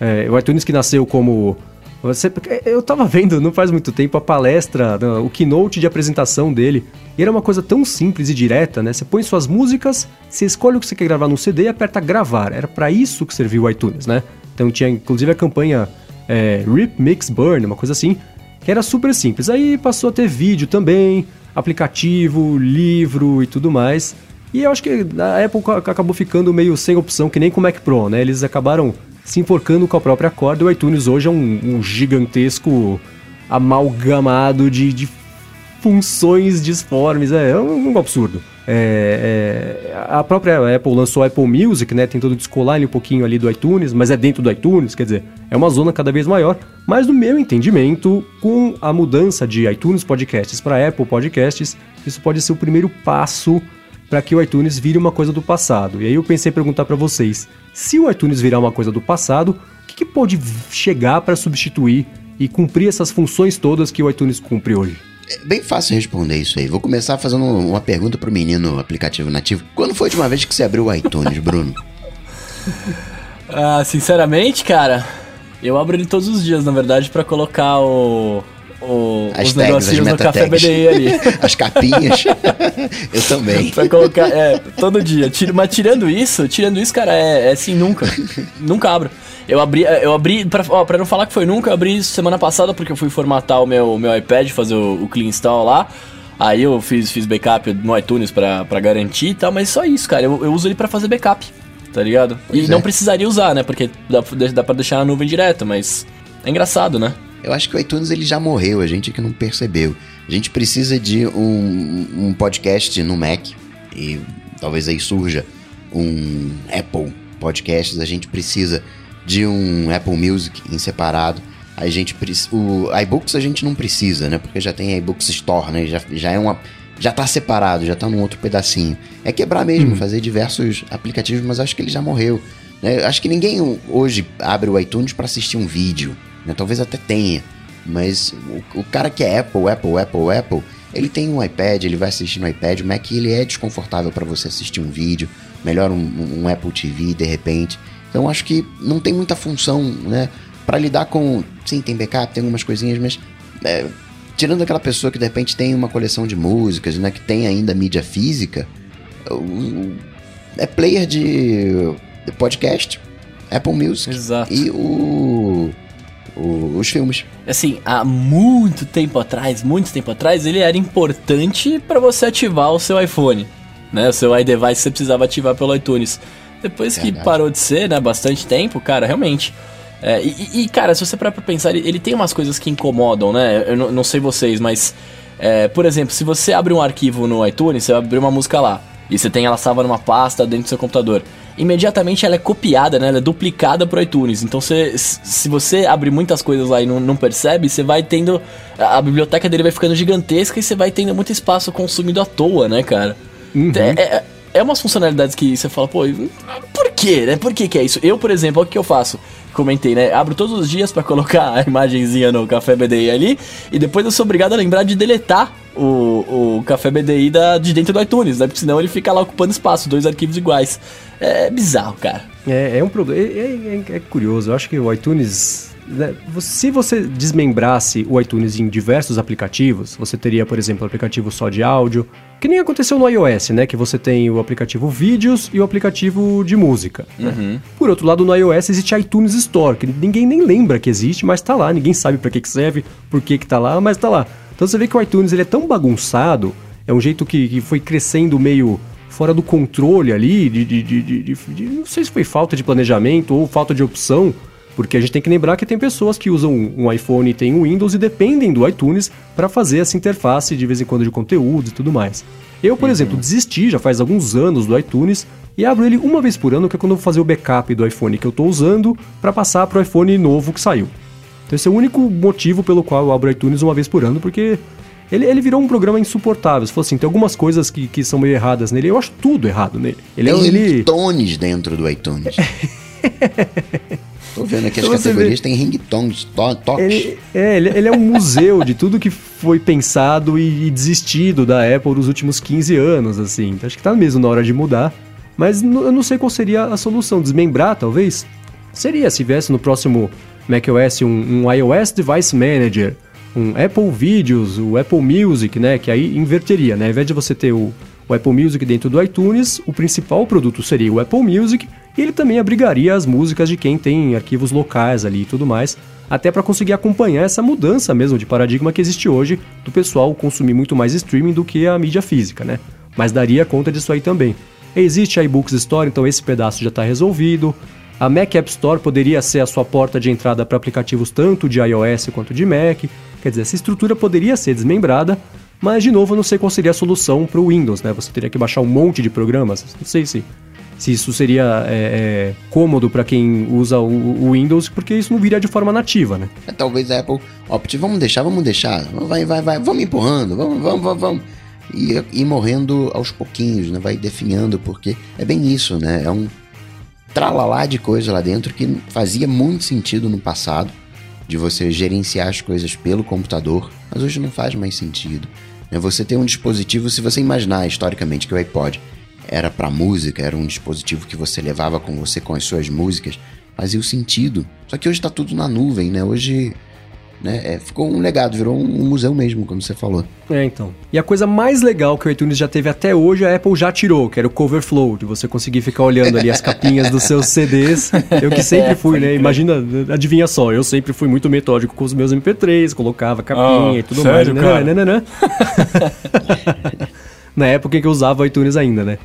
É, o iTunes que nasceu como você, eu tava vendo não faz muito tempo a palestra, o keynote de apresentação dele. E era uma coisa tão simples e direta, né? Você põe suas músicas, você escolhe o que você quer gravar no CD e aperta gravar. Era para isso que serviu o iTunes, né? Então tinha inclusive a campanha é, Rip, Mix, Burn, uma coisa assim, que era super simples. Aí passou a ter vídeo também, aplicativo, livro e tudo mais. E eu acho que a Apple acabou ficando meio sem opção, que nem com o Mac Pro, né? Eles acabaram se enforcando com a própria corda. O iTunes hoje é um, um gigantesco amalgamado de, de, funções disformes. É, é um, um absurdo. É, é, a própria Apple lançou a Apple Music, né? Tentou descolar ele um pouquinho ali do iTunes, mas é dentro do iTunes, quer dizer, é uma zona cada vez maior. Mas no meu entendimento, com a mudança de iTunes Podcasts para Apple Podcasts, isso pode ser o primeiro passo para que o iTunes vire uma coisa do passado. E aí eu pensei em perguntar para vocês: se o iTunes virar uma coisa do passado, o que, que pode chegar para substituir e cumprir essas funções todas que o iTunes cumpre hoje?
É bem fácil responder isso aí. Vou começar fazendo uma pergunta pro menino aplicativo nativo. Quando foi a última vez que você abriu o iTunes, Bruno?
ah, sinceramente, cara, eu abro ele todos os dias, na verdade, para colocar o o,
os negocinhos no café BDI ali. As capinhas. eu também.
pra colocar, é, todo dia. Mas tirando isso, tirando isso, cara, é, é assim, nunca. nunca abro. Eu abri, eu abri pra, ó, pra não falar que foi nunca, eu abri semana passada porque eu fui formatar o meu, meu iPad, fazer o, o clean install lá. Aí eu fiz, fiz backup no iTunes pra, pra garantir e tal, mas só isso, cara. Eu, eu uso ele pra fazer backup, tá ligado? Pois e é. não precisaria usar, né? Porque dá, dá pra deixar na nuvem direto, mas é engraçado, né?
Eu acho que o iTunes ele já morreu, a gente é que não percebeu. A gente precisa de um, um podcast no Mac e talvez aí surja um Apple Podcasts. A gente precisa de um Apple Music em separado. A gente o iBooks a gente não precisa, né? Porque já tem iBooks Store, né? Já, já é uma já tá separado, já tá num outro pedacinho. É quebrar mesmo, hum. fazer diversos aplicativos, mas acho que ele já morreu. Né? Acho que ninguém hoje abre o iTunes para assistir um vídeo. Né? Talvez até tenha. Mas o, o, cara que é Apple, Apple, Apple, Apple, ele tem um iPad, ele vai assistir no iPad. O Mac ele é desconfortável para você assistir um vídeo. Melhor um, um, Apple TV de repente. Então acho que não tem muita função, né? Para lidar com. Sim, tem backup, tem algumas coisinhas, mas. É, tirando aquela pessoa que de repente tem uma coleção de músicas, né? Que tem ainda mídia física. O, é player de, de podcast, Apple Music.
Exato.
E o o, os filmes.
Assim, há muito tempo atrás, muito tempo atrás, ele era importante para você ativar o seu iPhone, né? O seu iDevice você precisava ativar pelo iTunes. Depois que parou de ser, né, bastante tempo, cara, realmente. É, e, e, cara, se você parar pra pensar, ele, ele, tem umas coisas que incomodam, né? Eu não, não sei vocês, mas, é, por exemplo, se você abre um arquivo no iTunes, você vai abrir uma música lá, e você tem ela salva numa pasta dentro do seu computador imediatamente ela é copiada, né? Ela é duplicada pro iTunes. Então, você, se você abre muitas coisas lá e não, não percebe, você vai tendo. A, a, biblioteca dele vai ficando gigantesca e você vai tendo muito espaço consumido à toa, né, cara? Uhum. É, é, é umas funcionalidades que você fala, pô, por quê, né? Por que que é isso? Eu, por exemplo, o que eu faço? Comentei, né? Abro todos os dias para colocar a imagenzinha no Café BDI ali e depois eu sou obrigado a lembrar de deletar o, o Café BDI da, de dentro do iTunes, né? Porque senão ele fica lá ocupando espaço, dois arquivos iguais. É bizarro, cara.
É, é um problema. É, é, é, curioso. Eu acho que o iTunes. Né, se você desmembrasse o iTunes em diversos aplicativos, você teria, por exemplo, aplicativo só de áudio, que nem aconteceu no iOS, né? Que você tem o aplicativo Vídeos e o aplicativo de música. Né? Uhum. Por outro lado, no iOS existe iTunes Store, que ninguém nem lembra que existe, mas tá lá. Ninguém sabe para que, que serve, por que, que tá lá, mas tá lá. Então você vê que o iTunes ele é tão bagunçado, é um jeito que, que foi crescendo meio fora do controle ali, de, de, de, de, não sei se foi falta de planejamento ou falta de opção, porque a gente tem que lembrar que tem pessoas que usam um iPhone e tem um Windows e dependem do iTunes para fazer essa interface de vez em quando de conteúdo e tudo mais. Eu, por uhum. exemplo, desisti já faz alguns anos do iTunes e abro ele uma vez por ano, que é quando eu vou fazer o backup do iPhone que eu estou usando para passar para o iPhone novo que saiu. Então esse é o único motivo pelo qual eu abro o iTunes uma vez por ano, porque ele, ele virou um programa insuportável. Se fosse assim, tem algumas coisas que, que são meio erradas nele. Eu acho tudo errado nele. Ele
tem
é, ele...
ringtones dentro do iTunes. Tô vendo aqui as então categorias, tem ringtones, to toques.
Ele, é, ele, ele, é um museu de tudo que foi pensado e, e, desistido da Apple nos últimos 15 anos, assim. Então, acho que tá mesmo na hora de mudar. Mas eu não sei qual seria a solução. Desmembrar, talvez? Seria, se viesse no próximo macOS um, um iOS Device Manager um Apple Videos, o Apple Music, né? Que aí inverteria, né? Ao invés de você ter o, o Apple Music dentro do iTunes, o principal produto seria o Apple Music e ele também abrigaria as músicas de quem tem arquivos locais ali e tudo mais, até para conseguir acompanhar essa mudança mesmo de paradigma que existe hoje do pessoal consumir muito mais streaming do que a mídia física, né? Mas daria conta disso aí também. Existe a iBooks Store, então esse pedaço já está resolvido. A Mac App Store poderia ser a sua porta de entrada para aplicativos tanto de iOS quanto de Mac. Quer dizer, essa estrutura poderia ser desmembrada, mas de novo eu não sei qual seria a solução para o Windows, né? Você teria que baixar um monte de programas. Não sei se, se isso seria é, é, cômodo para quem usa o, o, Windows, porque isso não viria de forma nativa, né?
É, talvez a Apple opte, vamos deixar, vamos deixar, vai, vai, vai, vamos empurrando, vamos, vamos, vamos, vamos. E, e morrendo aos pouquinhos, né? Vai definhando, porque é bem isso, né? É um tralalá de coisa lá dentro que fazia muito sentido no passado de você gerenciar as coisas pelo computador, mas hoje não faz mais sentido. Né? Você tem um dispositivo, se você imaginar historicamente que o iPod era para música, era um dispositivo que você levava com você com as suas músicas, fazia o sentido. Só que hoje está tudo na nuvem, né? Hoje né? É, ficou um legado, virou um, um, museu mesmo, como você falou.
É, então. E a coisa mais legal que o iTunes já teve até hoje, a Apple já tirou, que era o cover flow, de você conseguir ficar olhando ali as capinhas dos seus CDs. Eu que sempre fui, né? Imagina, adivinha só, eu sempre fui muito metódico com os meus MP3, colocava capinha oh, e tudo sério, mais. Né? Né, né, né, Na época em que eu usava o iTunes ainda, né?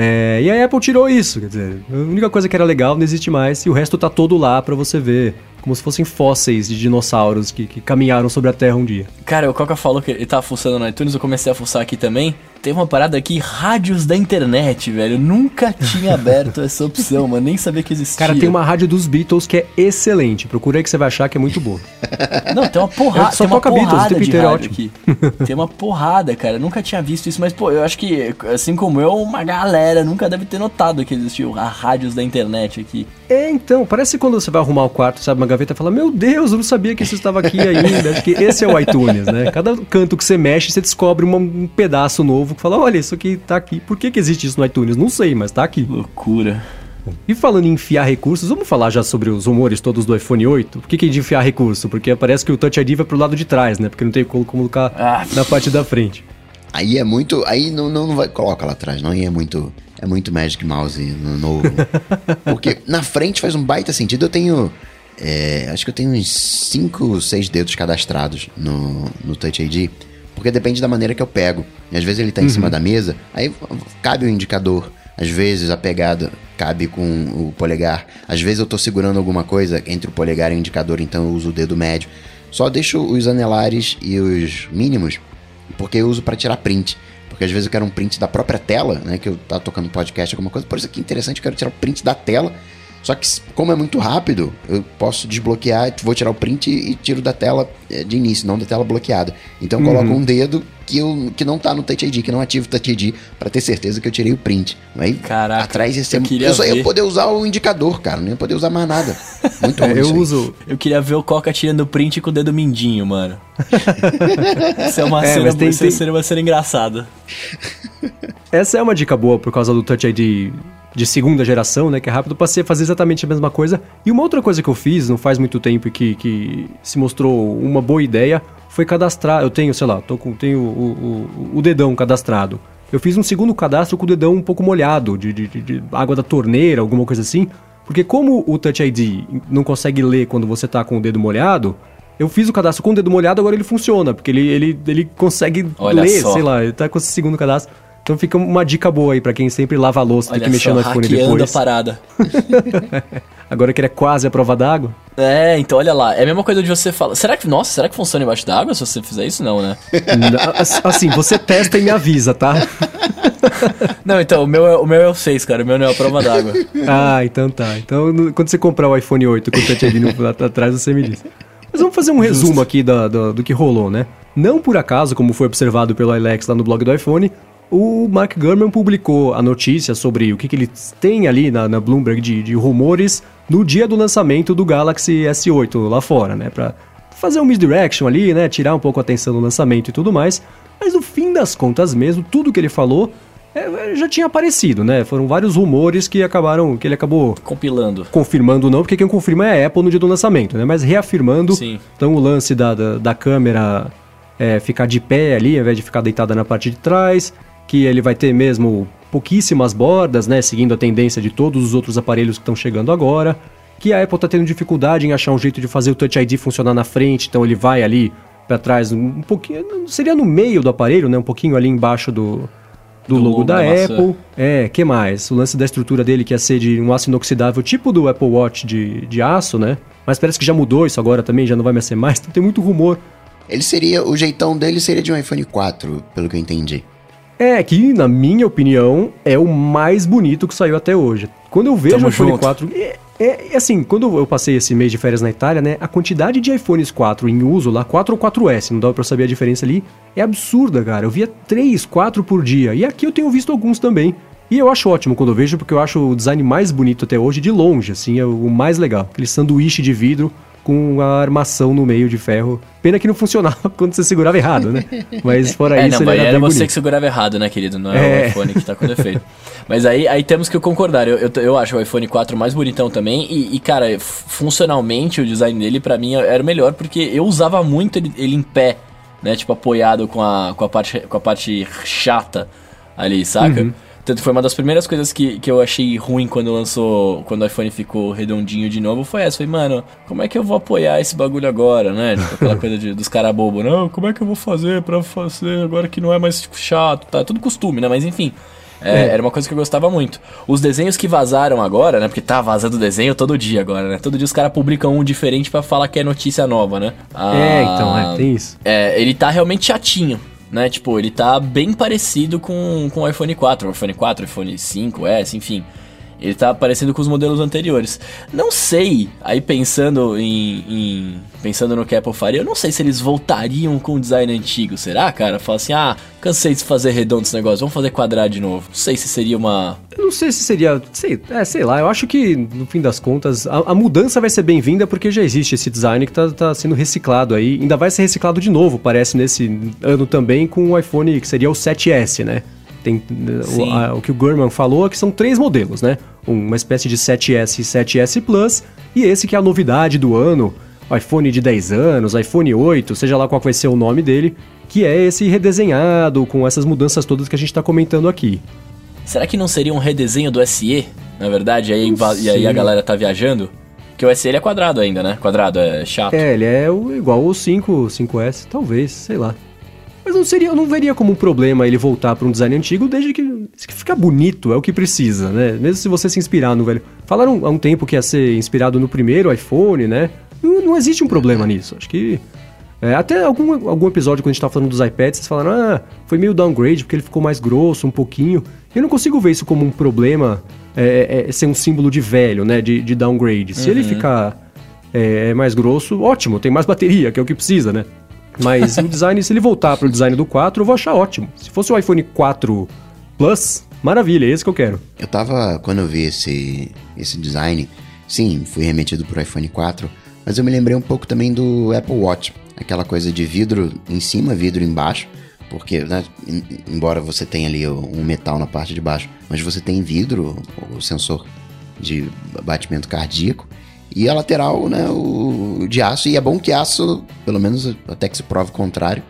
É, e a Apple tirou isso, quer dizer, a única coisa que era legal não existe mais e o resto tá todo lá para você ver como se fossem fósseis de dinossauros que, que, caminharam sobre a Terra um dia.
Cara, o Coca falou que ele tava fuçando no iTunes, eu comecei a fuçar aqui também. Tem uma parada aqui, rádios da internet, velho. Eu nunca tinha aberto essa opção, mas nem sabia que existia.
Cara, tem uma rádio dos Beatles que é excelente. Procura aí que você vai achar que é muito boa.
Não, tem uma porrada. Só tem uma toca Beatles o tempo inteiro, é ótimo. Aqui. Tem uma porrada, cara. Eu nunca tinha visto isso, mas, pô, eu acho que, assim como eu, uma galera nunca deve ter notado que existiu a rádios da internet aqui.
É, então, parece quando você vai arrumar o quarto, sabe, uma gaveta e fala: Meu Deus, eu não sabia que isso estava aqui ainda. Acho que esse é o iTunes, né? Cada canto que você mexe, você descobre uma, um pedaço novo que fala: Olha, isso aqui tá aqui. Por que, que existe isso no iTunes? Não sei, mas tá aqui.
Loucura.
E falando em enfiar recursos, vamos falar já sobre os rumores todos do iPhone 8? Por que, que é de enfiar recurso? Porque parece que o Touch ID vai pro lado de trás, né? Porque não tem como colocar ah. na parte da frente.
Aí é muito. Aí não, não vai. Coloca lá atrás, não. Aí é muito. É muito Magic Mouse no novo. Porque na frente faz um baita sentido. Eu tenho. É, acho que eu tenho uns 5, 6 dedos cadastrados no, no Touch ID. Porque depende da maneira que eu pego. E às vezes ele tá em uhum. cima da mesa, aí cabe o indicador. Às vezes a pegada cabe com o polegar. Às vezes eu tô segurando alguma coisa entre o polegar e o indicador, então eu uso o dedo médio. Só deixo os anelares e os mínimos, porque eu uso para tirar print. Porque às vezes eu quero um print da própria tela, né? Que eu tá tocando podcast, alguma coisa. Por isso aqui interessante, eu quero tirar o print da tela só que, como é muito rápido, eu posso desbloquear, vou tirar o print e tiro da tela eh, de início, não da tela bloqueada. Então, eu uhum. coloco um dedo que, eu, que não tá no Touch ID, que não ativo o Touch ID, para ter certeza que eu tirei o print. Aí,
Caraca,
atrás ia ser... Eu, eu só ia poder usar o indicador, cara, não ia poder usar mais nada.
Muito ruim Eu uso... Eu queria ver o Coca tirando o print com o dedo mindinho, mano. isso é uma, é, cena, tem, tem... seria uma cena engraçada.
Essa é uma dica boa por causa do Touch ID de segunda geração, né, que é rápido, passei a fazer exatamente a mesma coisa. E uma outra coisa que eu fiz, não faz muito tempo e que, que se mostrou uma boa ideia, foi cadastrar. Eu tenho, sei lá, tô com, tenho o, o, o dedão cadastrado. Eu fiz um segundo cadastro com o dedão um pouco molhado, de, de, de, água da torneira, alguma coisa assim. Porque como o Touch ID não consegue ler quando você tá com o dedo molhado, eu fiz o cadastro com o dedo molhado, agora ele funciona, porque ele, ele, ele consegue Olha ler, só. sei lá, ele tá com esse segundo cadastro. Então fica uma dica boa aí pra quem sempre lava a louça, tem
Olha
que mexer no iPhone depois.
a parada.
Agora que ele é quase a prova d'água.
É, então olha lá, é a mesma coisa de você falar. Será que, nossa, será que funciona embaixo d'água se você fizer isso? Não, né?
Assim, você testa e me avisa, tá?
Não, então, o meu, é, o meu é o 6, cara, o meu não é a prova d'água.
Ah, então tá. Então, quando você comprar o iPhone 8 com o Touch ID lá atrás, você me diz. Mas vamos fazer um resumo aqui da- da- do que rolou, né? Não por acaso, como foi observado pelo Alex lá no blog do iPhone, o Mark Gurman publicou a notícia sobre o que, que eles têm ali na, na Bloomberg de, de rumores no dia do lançamento do Galaxy S8 lá fora, né? Pra fazer um misdirection ali, né? Tirar um pouco a atenção do lançamento e tudo mais. Mas no fim das contas mesmo, tudo que ele falou é, já tinha aparecido, né? Foram vários rumores que acabaram, que ele acabou
Compilando.
confirmando não, porque quem confirma é a Apple no dia do lançamento, né? Mas reafirmando,
Sim.
então o lance da, da, da câmera é, ficar de pé ali, ao invés de ficar deitada na parte de trás, que ele vai ter mesmo pouquíssimas bordas, né? Seguindo a tendência de todos os outros aparelhos que estão chegando agora. Que a Apple está tendo dificuldade em achar um jeito de fazer o Touch ID funcionar na frente, então ele vai ali para trás um, pouquinho, seria no meio do aparelho, né? Um pouquinho ali embaixo do, do,
Do
logo,
logo
da,
da maçã.
Apple. É, que mais? O lance da estrutura dele que ia ser de um aço inoxidável, tipo do Apple Watch de, de aço, né? Mas parece que já mudou isso agora também, já não vai mais ser mais. Então tem muito rumor.
Ele seria, o jeitão dele seria de um iPhone 4, pelo que eu entendi.
É, que, na minha opinião, é o mais bonito que saiu até hoje. Quando eu vejo
Tamo
o iPhone
junto.
4. É, é, é assim, quando eu passei esse mês de férias na Itália, né? A quantidade de iPhones 4 em uso lá, 4 ou 4S, não dá pra saber a diferença ali, é absurda, cara. Eu via 3, 4 por dia. E aqui eu tenho visto alguns também. E eu acho ótimo quando eu vejo, porque eu acho o design mais bonito até hoje, de longe, assim, é o mais legal. Aquele sanduíche de vidro com a armação no meio de ferro. Pena que não funcionava quando você segurava errado, né? Mas fora
É,
isso,
não,
ele era,
era você
bonito.
que segurava errado, né, querido? Não é,
É.
o iPhone que tá com defeito. mas aí, aí temos que concordar. Eu, eu, eu acho o iPhone 4 mais bonitão também. E, e, cara, funcionalmente o design dele pra mim era o melhor, porque eu usava muito ele, ele em pé, né? Tipo, apoiado com a, com a, parte, com a parte chata ali, saca?
Uhum.
Tanto foi uma das primeiras coisas que, que eu achei ruim quando lançou, quando o iPhone ficou redondinho de novo, foi essa. Falei, mano, como é que eu vou apoiar esse bagulho agora, né? Tipo, aquela coisa de- dos caras bobo, não, como é que eu vou fazer pra fazer agora que não é mais chato, tá? Tudo costume, né? Mas enfim. é,
É.
Era uma coisa que eu gostava muito. Os desenhos que vazaram agora, né? Porque tá vazando desenho todo dia agora, né? Todo dia os caras publicam um diferente pra falar que é notícia nova, né?
É,
Ah,
então, é, tem isso.
é, ele tá realmente chatinho, né? Tipo, ele tá bem parecido com, com o iPhone 4, o iPhone 4, iPhone 5S, enfim. Ele tá parecido com os modelos anteriores. Não sei, aí pensando em, em- pensando no que Apple faria, eu não sei se eles voltariam com o design antigo, será, cara? Fala assim, ah, cansei de fazer redondo esse negócio, vamos fazer quadrado de novo. Não sei se seria uma...
Eu não sei se seria. Sei, é, sei lá, eu acho que no fim das contas a, a mudança vai ser bem-vinda porque já existe esse design que tá, tá sendo reciclado aí. Ainda vai ser reciclado de novo, parece, nesse ano também com o iPhone que seria o 7S, né? Tem, o, a- o que o Gurman falou é que são três modelos, né? Uma espécie de 7S e 7S Plus, e esse que é a novidade do ano, o iPhone de 10 anos, iPhone 8, seja lá qual vai ser o nome dele, que é esse redesenhado com essas mudanças todas que a gente tá comentando aqui.
Será que não seria um redesenho do SE, na verdade? E aí, e aí a galera tá viajando? Porque o SE ele é quadrado ainda, né? Quadrado, é chato.
É, ele é o- igual o 5, 5S, talvez, sei lá. Mas não seria, eu não veria como um problema ele voltar para um design antigo, desde que, que fica bonito, é o que precisa, né? Mesmo se você se inspirar no velho. Falaram há um tempo que ia ser inspirado no primeiro iPhone, né? Não, não existe um problema nisso. Acho que. é, até algum, algum episódio, quando a gente tava falando dos iPads, vocês falaram, ah, foi meio downgrade, porque ele ficou mais grosso um pouquinho. Eu não consigo ver isso como um problema, é, é, ser um símbolo de velho, né? De, de downgrade. Se ele ficar é, mais grosso, ótimo, tem mais bateria, que é o que precisa, né? Mas o design, se ele voltar pro design do 4, eu vou achar ótimo. Se fosse o iPhone 4 Plus, maravilha, é esse que eu quero.
Eu tava, quando eu vi esse, esse design, sim, fui remetido pro iPhone 4, mas eu me lembrei um pouco também do Apple Watch. Aquela coisa de vidro em cima, vidro embaixo, porque, né, em- embora você tenha ali um metal na parte de baixo, mas você tem vidro, o sensor de batimento cardíaco, e a lateral, né, o de aço, e é bom que aço, pelo menos até que se prove o contrário,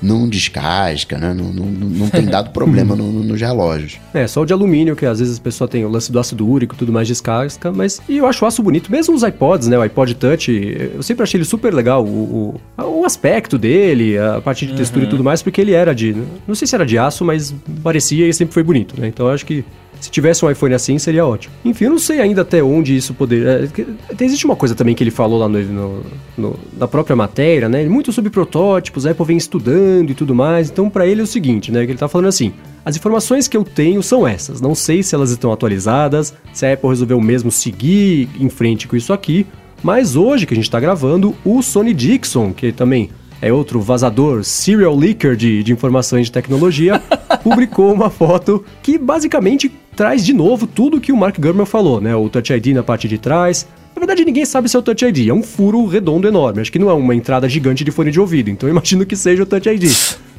não descasca, né? Não, não, não tem dado problema no, no, nos relógios.
É, só o de alumínio, que às vezes a pessoa tem o lance do ácido úrico e tudo mais descasca, mas e eu acho o aço bonito. Mesmo os iPods, né? O iPod Touch, eu sempre achei ele super legal, o, o, o aspecto dele, a parte de textura uhum. e tudo mais, porque ele era de. Não sei se era de aço, mas parecia e sempre foi bonito, né? Então eu acho que se tivesse um iPhone assim, seria ótimo. Enfim, eu não sei ainda até onde isso poderia. É, existe uma coisa também que ele falou lá no, no, no, na própria matéria, né? Muito sobre protótipos, a Apple vem estudando e tudo mais. Então, para ele é o seguinte, né? Que ele tá falando assim: as informações que eu tenho são essas. Não sei se elas estão atualizadas, se a Apple resolveu mesmo seguir em frente com isso aqui. Mas hoje que a gente está gravando, o Sony Dixon, que também é outro vazador, serial leaker de, de informações de tecnologia, publicou uma foto que basicamente traz de novo tudo que o Mark Gurman falou, né? O Touch ID na parte de trás. Na verdade, ninguém sabe se é o Touch ID, é um furo redondo enorme. Acho que não é uma entrada gigante de fone de ouvido, então eu imagino que seja o Touch ID.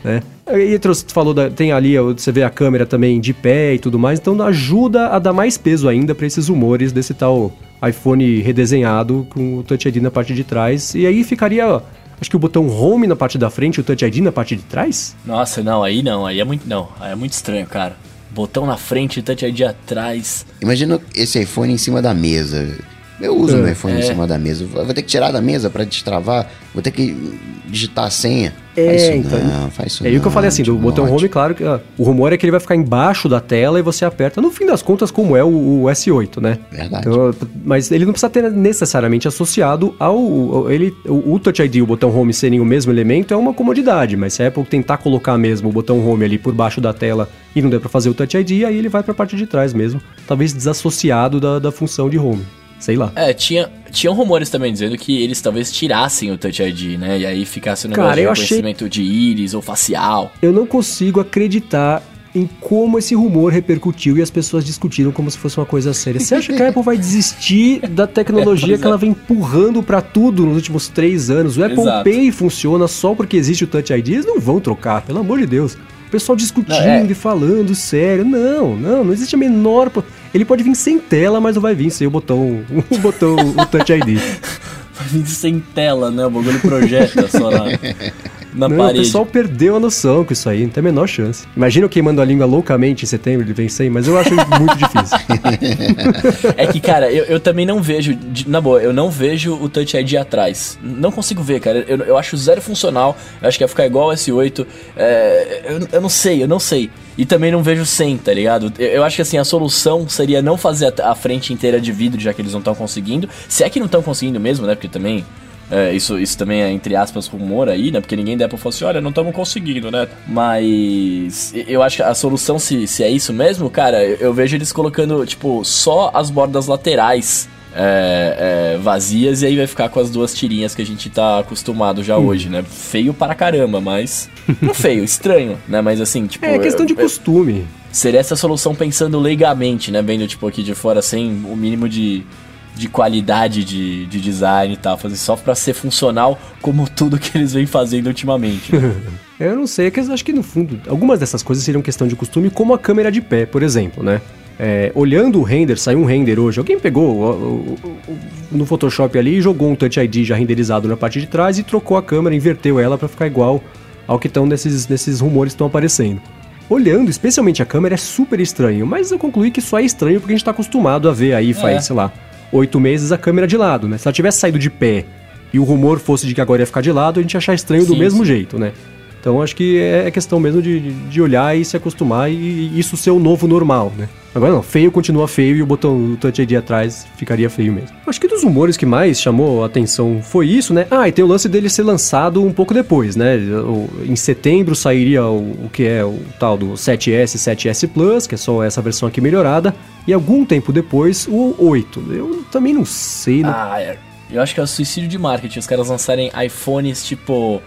Né? E tu falou, da, tem ali, você vê a câmera também de pé e tudo mais, então ajuda a dar mais peso ainda para esses rumores desse tal iPhone redesenhado com o Touch ID na parte de trás. E aí ficaria acho que o botão Home na parte da frente e o Touch ID na parte de trás?
Nossa, não, aí não, aí é muito, não, é muito estranho, cara. Botão na frente, Touch ID atrás.
Imagina esse iPhone em cima da mesa. Eu uso é, meu iPhone é. em cima da mesa. Vou ter que tirar da mesa para destravar. Vou ter que digitar a senha.
É, faz isso então, não, faz isso É o que eu falei assim, do botão home, claro que uh, o rumor é que ele vai ficar embaixo da tela e você aperta, no fim das contas, como é o, o S8, né?
Verdade. Então,
mas ele não precisa ter necessariamente associado ao... Ele, o, o Touch ID e o botão home serem o mesmo elemento é uma comodidade, mas se a Apple tentar colocar mesmo o botão home ali por baixo da tela e não der para fazer o Touch ID, aí ele vai para a parte de trás mesmo, talvez desassociado da, da função de home. Sei lá.
É, tinha, tinham rumores também dizendo que eles talvez tirassem o Touch ID, né? E aí ficasse negócio Cara, de reconhecimento achei... de íris ou facial.
Eu não consigo acreditar em como esse rumor repercutiu e as pessoas discutiram como se fosse uma coisa séria. Você acha que a Apple vai desistir da tecnologia é, que ela vem empurrando para tudo nos últimos três anos? O Apple Exato. Pay funciona só porque existe o Touch ID? Eles não vão trocar, pelo amor de Deus. O pessoal discutindo não, é... e falando sério. Não, não, não existe a menor. Ele pode vir sem tela, mas não vai vir sem o botão, o botão, o Touch ID.
vai vir sem tela, né? O bagulho projeta só na, na
não,
parede.
O pessoal perdeu a noção com isso aí, não tem a menor chance. Imagina eu queimando a língua loucamente em setembro de vencer, mas eu acho muito difícil.
é que, cara, eu, eu também não vejo, na boa, eu não vejo o Touch ID atrás. Não consigo ver, cara. Eu, eu acho zero funcional. Eu acho que ia ficar igual o S8. É, eu, eu não sei, eu não sei. E também não vejo sem, tá ligado? Eu, eu acho que assim, a solução seria não fazer a, a frente inteira de vidro, já que eles não estão conseguindo. Se é que não estão conseguindo mesmo, né? Porque também é, isso, isso também é, entre aspas, rumor aí, né? Porque ninguém da Apple falou assim, olha, não estamos conseguindo, né? Mas eu acho que a solução, se, se é isso mesmo, cara, eu, eu vejo eles colocando, tipo, só as bordas laterais é, é, vazias e aí vai ficar com as duas tirinhas que a gente tá acostumado já hum. hoje, né? Feio para caramba, mas. Não feio, estranho, né? Mas assim, tipo.
É questão de costume.
Seria essa solução pensando leigamente, né? Vendo, tipo, aqui de fora sem o mínimo de de qualidade de, de design e tal, fazer só para ser funcional como tudo que eles vêm fazendo ultimamente. Né?
eu não sei, é que eu acho que no fundo, algumas dessas coisas seriam questão de costume, como a câmera de pé, por exemplo, né? É, olhando o render, saiu um render hoje. Alguém pegou o, o, o, no Photoshop ali e jogou um Touch ID já renderizado na parte de trás e trocou a câmera, inverteu ela para ficar igual ao que estão nesses, nesses rumores que estão aparecendo. Olhando, especialmente a câmera, é super estranho, mas eu concluí que só é estranho porque a gente está acostumado a ver aí faz, é. sei lá, oito meses a câmera de lado, né? Se ela tivesse saído de pé e o rumor fosse de que agora ia ficar de lado, a gente ia achar estranho sim, do mesmo sim. jeito, né? Então acho que é questão mesmo de, de olhar e se acostumar e isso ser o novo normal, né? Agora não, feio continua feio e o botão o Touch ID atrás ficaria feio mesmo. Acho que dos rumores que mais chamou a atenção foi isso, né? Ah, e tem o lance dele ser lançado um pouco depois, né? Em setembro sairia o, o que é o tal do 7S, 7S Plus, que é só essa versão aqui melhorada, e algum tempo depois o 8. Eu também não sei, né?
Ah, é. Eu acho que é o suicídio de marketing, os caras lançarem iPhones tipo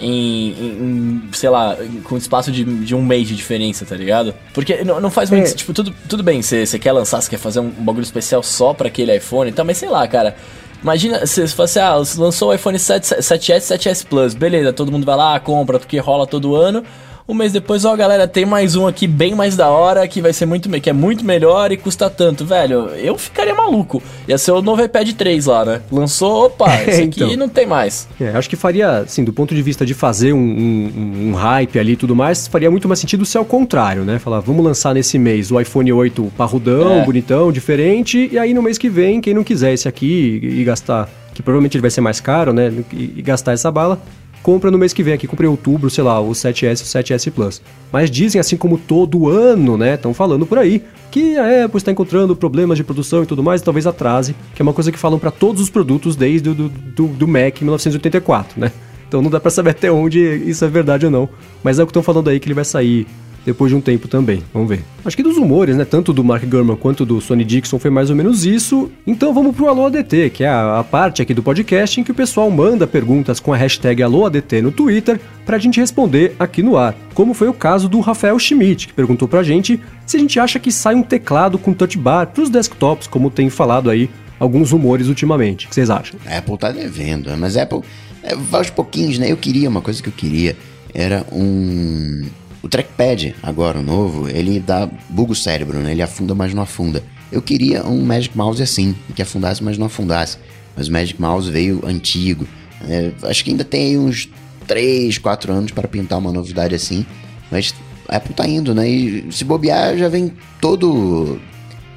em, em, sei lá, com espaço de, de um mês de diferença, tá ligado? Porque não, não faz muito. É. Tipo, tudo, tudo bem, você quer lançar, você quer fazer um, bagulho especial só pra aquele iPhone e tal, mas sei lá, cara. Imagina, se você fosse, ah, lançou o iPhone 7, 7S, 7S Plus, beleza, todo mundo vai lá, compra, porque rola todo ano. Um mês depois, ó, galera, tem mais um aqui bem mais da hora, que vai ser muito, que é muito melhor e custa tanto, velho. Eu ficaria maluco. Ia ser o novo iPad 3 lá, né? Lançou, opa, esse aqui então. não tem mais.
É, acho que faria, assim, do ponto de vista de fazer um, um, um hype ali e tudo mais, faria muito mais sentido ser ao contrário, né? Falar, vamos lançar nesse mês o iPhone 8 parrudão, é. bonitão, diferente, e aí no mês que vem, quem não quiser esse aqui e, e gastar, que provavelmente ele vai ser mais caro, né? E, e gastar essa bala, compra no mês que vem aqui, compra em outubro, sei lá, o 7S e o 7S Plus. Mas dizem, assim como todo ano, né, estão falando por aí, que a Apple está encontrando problemas de produção e tudo mais, e talvez atrase, que é uma coisa que falam para todos os produtos desde o do, do, do Mac em 1984, né? Então não dá para saber até onde isso é verdade ou não. Mas é o que estão falando aí que ele vai sair depois de um tempo também. Vamos ver. Acho que dos humores, né? Tanto do Mark Gurman quanto do Sonny Dixon foi mais ou menos isso. Então vamos pro Alô ADT, que é a, a parte aqui do podcast em que o pessoal manda perguntas com a hashtag AlôADT no Twitter pra gente responder aqui no ar. Como foi o caso do Rafael Schmidt, que perguntou pra gente se a gente acha que sai um teclado com touch bar pros desktops, como tem falado aí alguns rumores ultimamente. O que vocês acham?
A Apple tá devendo, mas a Apple é, vai aos pouquinhos, né? Eu queria, uma coisa que eu queria era um o trackpad, agora o novo, ele dá buga o cérebro, né? Ele afunda, mas não afunda. Eu queria um Magic Mouse assim, que afundasse, mas não afundasse. Mas o Magic Mouse veio antigo. É, acho que ainda tem uns 3, 4 anos para pintar uma novidade assim. Mas a Apple tá indo, né? E se bobear, já vem todo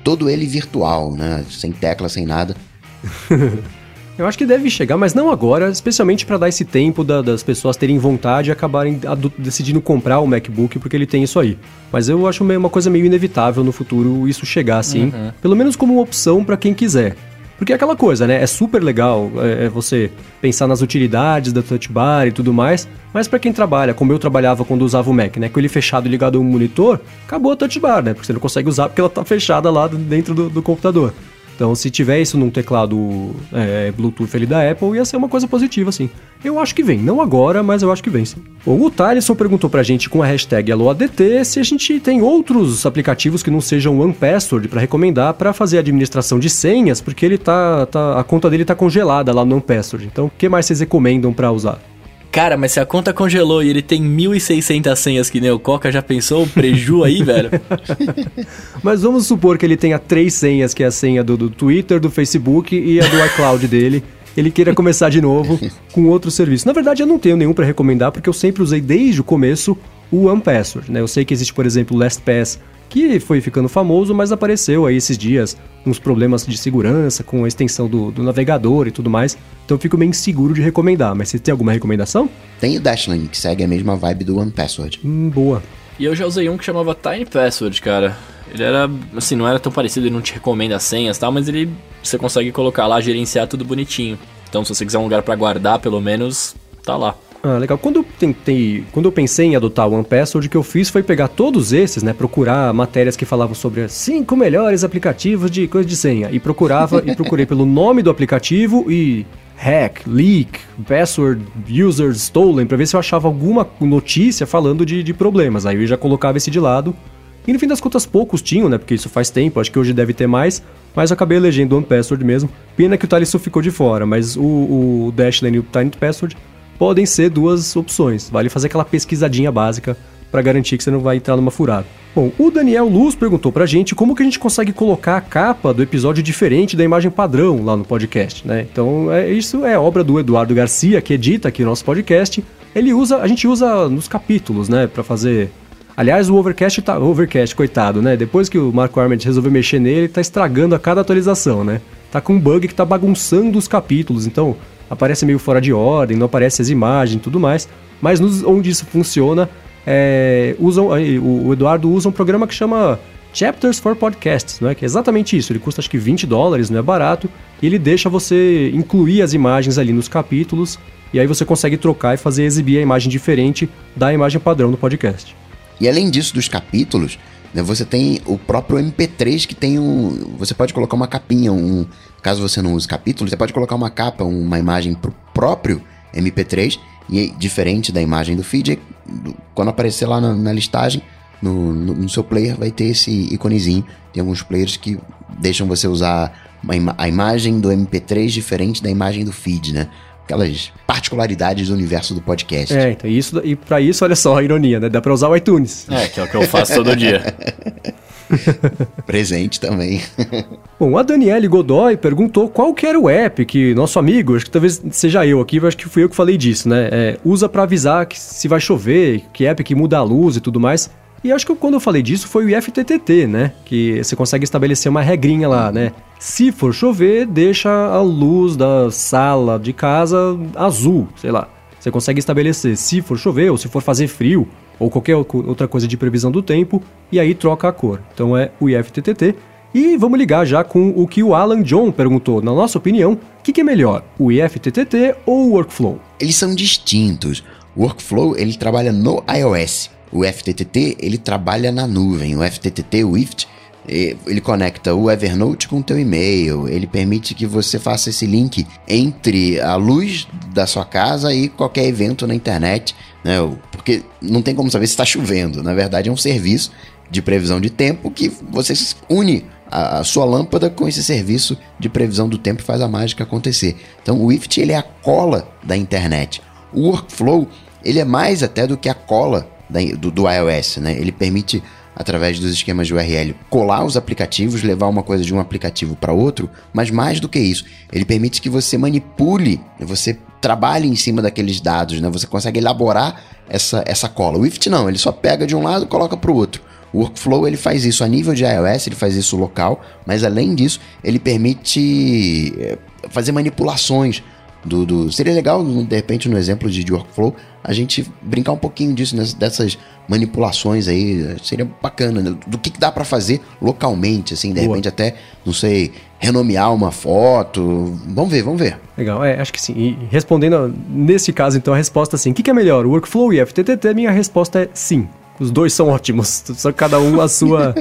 todo ele virtual, né? Sem tecla, sem nada.
Eu acho que deve chegar, mas não agora, especialmente para dar esse tempo da, das pessoas terem vontade e acabarem decidindo comprar o MacBook porque ele tem isso aí. Mas eu acho uma coisa meio inevitável no futuro isso chegar assim, uhum. pelo menos como uma opção para quem quiser. Porque é aquela coisa, né? É super legal é, é você pensar nas utilidades da Touch Bar e tudo mais, mas para quem trabalha, como eu trabalhava quando usava o Mac, né? Com ele fechado ligado a um monitor, acabou a Touch Bar, né? Porque você não consegue usar porque ela tá fechada lá dentro do, do computador. Então, se tiver isso num teclado é, Bluetooth ali da Apple, ia ser uma coisa positiva, assim. Eu acho que vem. Não agora, mas eu acho que vem, sim. O Thaleson perguntou pra gente com a hashtag AloADT se a gente tem outros aplicativos que não sejam OnePassword para recomendar para fazer administração de senhas, porque ele tá, tá, a conta dele tá congelada lá no OnePassword. Então, o que mais vocês recomendam para usar?
Cara, mas se a conta congelou e ele tem 1.600 senhas que nem o Coca, já pensou o preju aí, velho?
mas vamos supor que ele tenha três senhas, que é a senha do, do Twitter, do Facebook e a do iCloud dele. Ele queira começar de novo com outro serviço. Na verdade, eu não tenho nenhum para recomendar, porque eu sempre usei desde o começo o OnePassword, né? Eu sei que existe, por exemplo, o LastPass, que foi ficando famoso, mas apareceu aí esses dias uns problemas de segurança com a extensão do, do navegador e tudo mais. Então eu fico meio inseguro de recomendar. Mas você tem alguma recomendação?
Tem o Dashlane, que segue a mesma vibe do OnePassword.
Hum, boa.
E eu já usei um que chamava Tiny Password, cara. Ele era, assim, não era tão parecido, ele não te recomenda as senhas e tal, mas ele você consegue colocar lá, gerenciar tudo bonitinho. Então se você quiser um lugar para guardar, pelo menos, tá lá.
Ah, legal. Quando eu tentei, quando eu pensei em adotar o OnePassword, o que eu fiz foi pegar todos esses, né, procurar matérias que falavam sobre cinco melhores aplicativos de coisa de senha e procurava e procurei pelo nome do aplicativo e hack, leak, password, user stolen para ver se eu achava alguma notícia falando de, de problemas. Aí eu já colocava esse de lado. E no fim das contas poucos tinham, né? Porque isso faz tempo, acho que hoje deve ter mais. Mas eu acabei elegendo o OnePassword mesmo. Pena que o Talisson ficou de fora, mas o, o Dashlane e o Tiny Password podem ser duas opções. Vale fazer aquela pesquisadinha básica para garantir que você não vai entrar numa furada. Bom, o Daniel Luz perguntou pra gente como que a gente consegue colocar a capa do episódio diferente da imagem padrão lá no podcast, né? Então, é, isso é obra do Eduardo Garcia, que edita aqui o nosso podcast. Ele usa, a gente usa nos capítulos, né, para fazer Aliás, o Overcast tá. Overcast, coitado, né? Depois que o Marco Arment resolveu mexer nele, tá estragando a cada atualização, né? Tá com um bug que tá bagunçando os capítulos. Então, aparece meio fora de ordem, não aparece as imagens e tudo mais. Mas nos, onde isso funciona, é, usam, o Eduardo usa um programa que chama Chapters for Podcasts, não é? que é exatamente isso. Ele custa acho que 20 dólares, não é barato, e ele deixa você incluir as imagens ali nos capítulos, e aí você consegue trocar e fazer exibir a imagem diferente da imagem padrão do podcast.
E além disso, dos capítulos, né, você tem o próprio MP3 que tem um. Você pode colocar uma capinha, um, Caso você não use capítulos, você pode colocar uma capa, uma imagem pro próprio MP3 e diferente da imagem do feed, quando aparecer lá na, na listagem, no, no, no, seu player vai ter esse iconezinho. Tem alguns players que deixam você usar ima a imagem do MP3 diferente da imagem do feed, né? aquelas particularidades do universo do podcast.
É, então isso, e pra isso, olha só a ironia, né? Dá pra usar o iTunes.
É, que é o que eu faço todo dia.
Presente também.
Bom, a Daniele Godoy perguntou qual que era o app que nosso amigo, acho que talvez seja eu aqui, acho que fui eu que falei disso, né? É, usa para avisar que se vai chover, que app que muda a luz e tudo mais. E acho que quando eu falei disso foi o IFTTT, né? Que você consegue estabelecer uma regrinha lá, né? Se for chover, deixa a luz da sala de casa azul, sei lá. Você consegue estabelecer se for chover ou se for fazer frio ou qualquer outra coisa de previsão do tempo e aí troca a cor. Então é o IFTTT. E vamos ligar já com o que o Alan John perguntou. Na nossa opinião, o que, que, é melhor, o IFTTT ou o Workflow?
Eles são distintos. O Workflow ele trabalha no iOS. O FTTT ele trabalha na nuvem. O FTTT, o IFT, ele conecta o Evernote com o teu e-mail. Ele permite que você faça esse link entre a luz da sua casa e qualquer evento na internet, né? Porque não tem como saber se está chovendo. Na verdade, é um serviço de previsão de tempo que você une a, sua lâmpada com esse serviço de previsão do tempo e faz a mágica acontecer. Então, o IFT ele é a cola da internet. O Workflow ele é mais até do que a cola da, do, do iOS, né? Ele permite através dos esquemas de URL, colar os aplicativos, levar uma coisa de um aplicativo para outro, mas mais do que isso, ele permite que você manipule, você trabalhe em cima daqueles dados, né? Você consegue elaborar essa, essa cola. O IFT não, ele só pega de um lado e coloca para o outro. O Workflow ele faz isso a nível de iOS, ele faz isso local, mas além disso, ele permite eh, fazer manipulações do, do, Seria legal, de repente, no exemplo de, de workflow, a gente brincar um pouquinho disso, né, dessas manipulações aí. Seria bacana, né, do que, que dá para fazer localmente, assim, de Boa. repente até, não sei, renomear uma foto. Vamos ver, vamos ver.
Legal, é, acho que sim. E respondendo nesse caso, então, a resposta é sim. O que, que é melhor, o workflow e FTTT? Minha resposta é sim. Os dois são ótimos, só cada um a sua,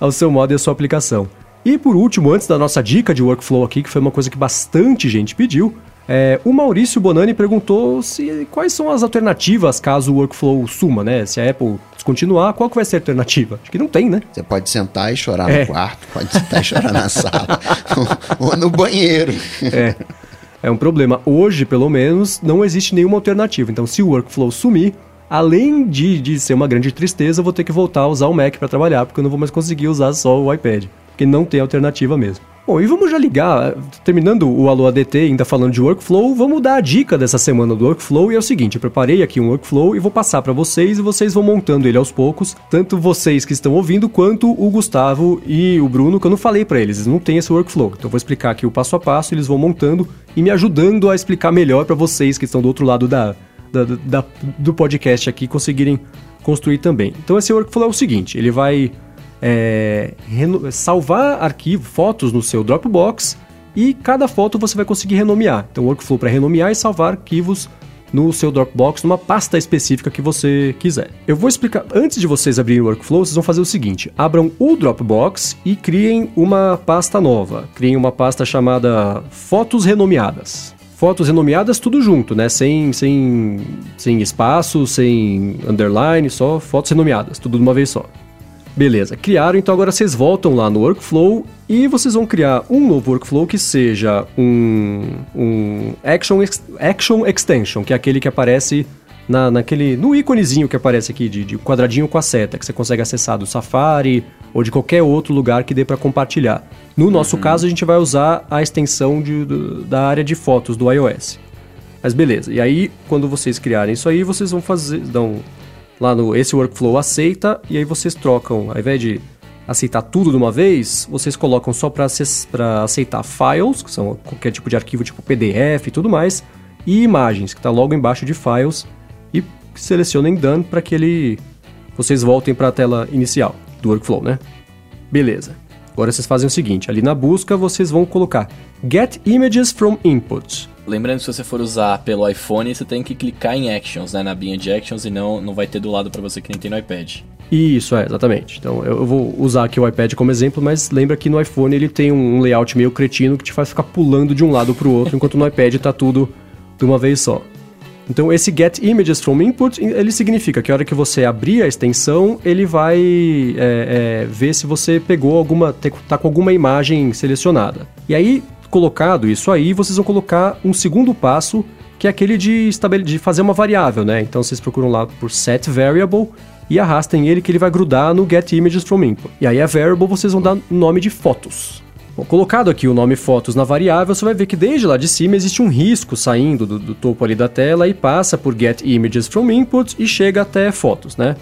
ao seu modo e a sua aplicação. E por último, antes da nossa dica de workflow aqui, que foi uma coisa que bastante gente pediu, é, o Maurício Bonani perguntou se quais são as alternativas caso o workflow suma, né? Se a Apple descontinuar, qual que vai ser a alternativa? Acho que não tem, né?
Você pode sentar e chorar é. no quarto, pode sentar e chorar na sala, ou no banheiro.
É. É um problema. Hoje, pelo menos, não existe nenhuma alternativa. Então, se o workflow sumir, além de, de ser uma grande tristeza, eu vou ter que voltar a usar o Mac para trabalhar, porque eu não vou mais conseguir usar só o iPad. Porque não tem alternativa mesmo. Bom, e vamos já ligar, terminando o Alô ADT, ainda falando de workflow, vamos dar a dica dessa semana do workflow e é o seguinte, eu preparei aqui um workflow e vou passar para vocês e vocês vão montando ele aos poucos, tanto vocês que estão ouvindo quanto o Gustavo e o Bruno, que eu não falei para eles, eles não têm esse workflow. Então eu vou explicar aqui o passo a passo, eles vão montando e me ajudando a explicar melhor para vocês que estão do outro lado da, da, da, do podcast aqui conseguirem construir também. Então esse workflow é o seguinte, ele vai é, salvar arquivo, fotos no seu Dropbox e cada foto você vai conseguir renomear. Então, workflow para renomear e salvar arquivos no seu Dropbox, numa pasta específica que você quiser. Eu vou explicar, antes de vocês abrirem o workflow, vocês vão fazer o seguinte: abram o Dropbox e criem uma pasta nova. Criem uma pasta chamada Fotos Renomeadas. Fotos renomeadas tudo junto, né? Sem, sem, sem espaço, sem underline, só fotos renomeadas, tudo de uma vez só. Beleza, criaram, então agora vocês voltam lá no workflow e vocês vão criar um novo workflow que seja um, um action, action extension, que é aquele que aparece na, naquele, no íconezinho que aparece aqui, de, de, quadradinho com a seta, que você consegue acessar do Safari ou de qualquer outro lugar que dê para compartilhar. No nosso uhum. caso, a gente vai usar a extensão de, do, da área de fotos do iOS. Mas beleza, e aí quando vocês criarem isso aí, vocês vão fazer, dão lá no esse workflow aceita e aí vocês trocam, ao invés de aceitar tudo de uma vez, vocês colocam só para aceitar files, que são qualquer tipo de arquivo tipo PDF e tudo mais, e imagens, que está logo embaixo de files, e selecionem done para que ele vocês voltem para a tela inicial do workflow, né? Beleza. Agora vocês fazem o seguinte, ali na busca vocês vão colocar get images from input.
Lembrando que se você for usar pelo iPhone, você tem que clicar em Actions, né, na binha de Actions e não, não vai ter do lado para você que nem tem no iPad.
Isso, é, exatamente. Então eu, vou usar aqui o iPad como exemplo, mas lembra que no iPhone ele tem um layout meio cretino que te faz ficar pulando de um lado para o outro, enquanto no iPad tá tudo de uma vez só. Então esse get images from input, ele significa que a hora que você abrir a extensão, ele vai é, é, ver se você pegou alguma, tá com alguma imagem selecionada. E aí colocado isso aí, vocês vão colocar um segundo passo, que é aquele de, de fazer uma variável, né? Então vocês procuram lá por set variable e arrastem ele que ele vai grudar no get images from input. E aí a variable vocês vão dar nome de fotos. Bom, colocado aqui o nome fotos na variável, você vai ver que desde lá de cima existe um risco saindo do, do topo ali da tela e passa por get images from input e chega até fotos, né?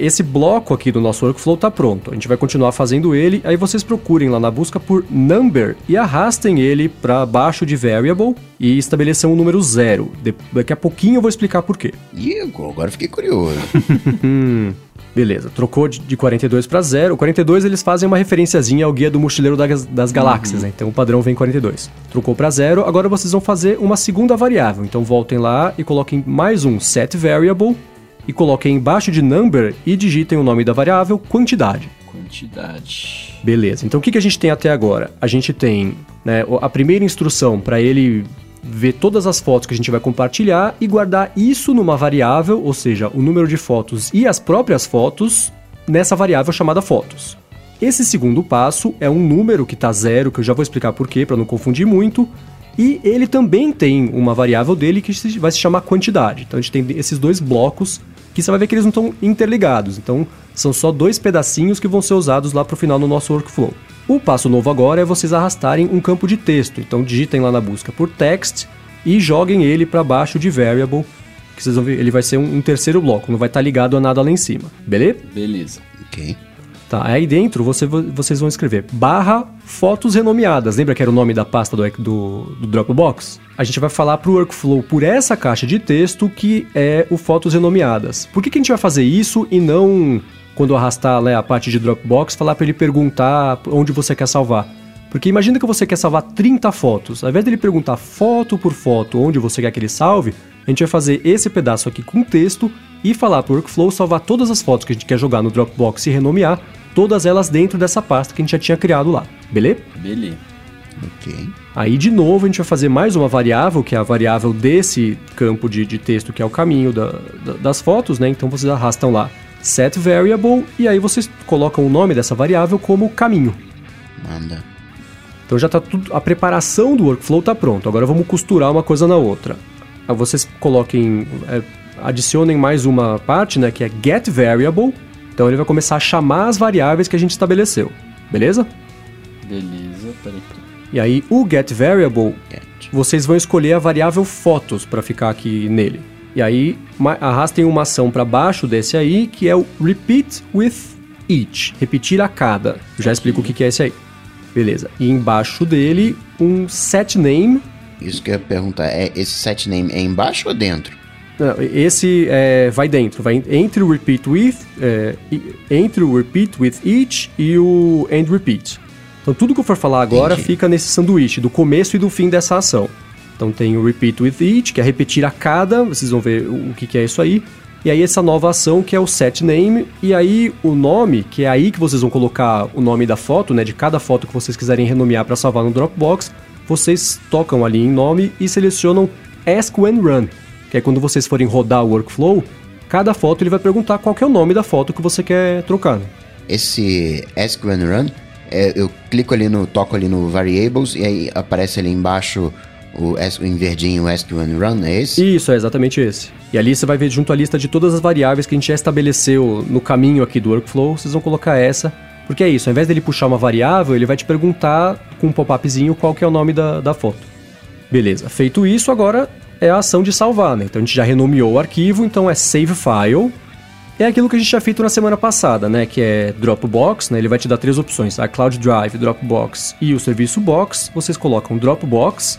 Esse bloco aqui do nosso workflow está pronto. A gente vai continuar fazendo ele. Aí vocês procurem lá na busca por number e arrastem ele para baixo de variable e estabeleçam um número zero. Daqui a pouquinho eu vou explicar por quê.
Ih, agora fiquei curioso.
Beleza, trocou de 42 para 0. O 42 eles fazem uma referenciazinha ao guia do mochileiro das, das galáxias, uhum. né? Então o padrão vem 42. Trocou para 0, agora vocês vão fazer uma segunda variável. Então voltem lá e coloquem mais um set variable e coloquem embaixo de number e digitem o nome da variável quantidade.
Quantidade.
Beleza, então o que, que a gente tem até agora? A gente tem né, a primeira instrução para ele ver todas as fotos que a gente vai compartilhar e guardar isso numa variável, ou seja, o número de fotos e as próprias fotos nessa variável chamada fotos. Esse segundo passo é um número que está zero, que eu já vou explicar por quê, para não confundir muito, e ele também tem uma variável dele que vai se chamar quantidade. Então a gente tem esses dois blocos que você vai ver que eles não estão interligados. Então são só dois pedacinhos que vão ser usados lá para o final no nosso workflow. O passo novo agora é vocês arrastarem um campo de texto. Então digitem lá na busca por text e joguem ele para baixo de variable, que vocês vão ver, ele vai ser um, um terceiro bloco, não vai estar tá ligado a nada lá em cima, beleza?
Beleza.
Ok.
Tá, aí dentro você, vocês vão escrever barra fotos renomeadas. Lembra que era o nome da pasta do, do, do Dropbox? A gente vai falar para o workflow por essa caixa de texto que é o fotos renomeadas. Por que, que a gente vai fazer isso e não quando arrastar né, a parte de Dropbox, falar para ele perguntar onde você quer salvar. Porque imagina que você quer salvar 30 fotos. Ao invés dele perguntar foto por foto onde você quer que ele salve, a gente vai fazer esse pedaço aqui com texto e falar para o workflow salvar todas as fotos que a gente quer jogar no Dropbox e renomear, todas elas dentro dessa pasta que a gente já tinha criado lá. Beleza?
Beleza.
Ok.
Aí, de novo, a gente vai fazer mais uma variável, que é a variável desse campo de, de texto, que é o caminho da, da, das fotos, né? Então vocês arrastam lá set variable e aí vocês colocam o nome dessa variável como caminho.
Manda.
Então já está tudo, a preparação do workflow está pronto. Agora vamos costurar uma coisa na outra. Aí vocês coloquem, é, adicionem mais uma parte, né, que é get variable. Então ele vai começar a chamar as variáveis que a gente estabeleceu. Beleza?
Beleza, peraí.
E aí o get variable, get. vocês vão escolher a variável fotos para ficar aqui nele. E aí arrastem uma ação para baixo desse aí, que é o repeat with each, repetir a cada. já explico o que, que é esse aí. Beleza. E embaixo dele, um set name.
Isso que eu ia perguntar, é, esse set name é embaixo ou dentro?
Não, esse é, vai dentro, vai entre o repeat with, é, entre o repeat with each e o end repeat. Então tudo que eu for falar agora Entendi. fica nesse sanduíche do começo e do fim dessa ação. Então tem o repeat with each, que é repetir a cada, vocês vão ver o que, é isso aí. E aí essa nova ação que é o set name, e aí o nome, que é aí que vocês vão colocar o nome da foto, né, de cada foto que vocês quiserem renomear para salvar no Dropbox, vocês tocam ali em nome e selecionam Ask When Run, que é quando vocês forem rodar o workflow, cada foto ele vai perguntar qual é o nome da foto que você quer trocar. Né?
Esse Ask When Run, é, eu clico ali no, toco ali no Variables e aí aparece ali embaixo o, em verdinho o Run, é esse?
Isso, é exatamente esse. E ali você vai ver junto a lista de todas as variáveis que a gente já estabeleceu no caminho aqui do workflow, vocês vão colocar essa. Porque é isso, ao invés dele puxar uma variável, ele vai te perguntar com um pop-upzinho qual que é o nome da, da foto. Beleza, feito isso, agora é a ação de salvar, né? Então a gente já renomeou o arquivo, então é Save File. É aquilo que a gente já fez na semana passada, né? Que é Dropbox, né? Ele vai te dar três opções, a Cloud Drive, Dropbox e o serviço Box. Vocês colocam Dropbox,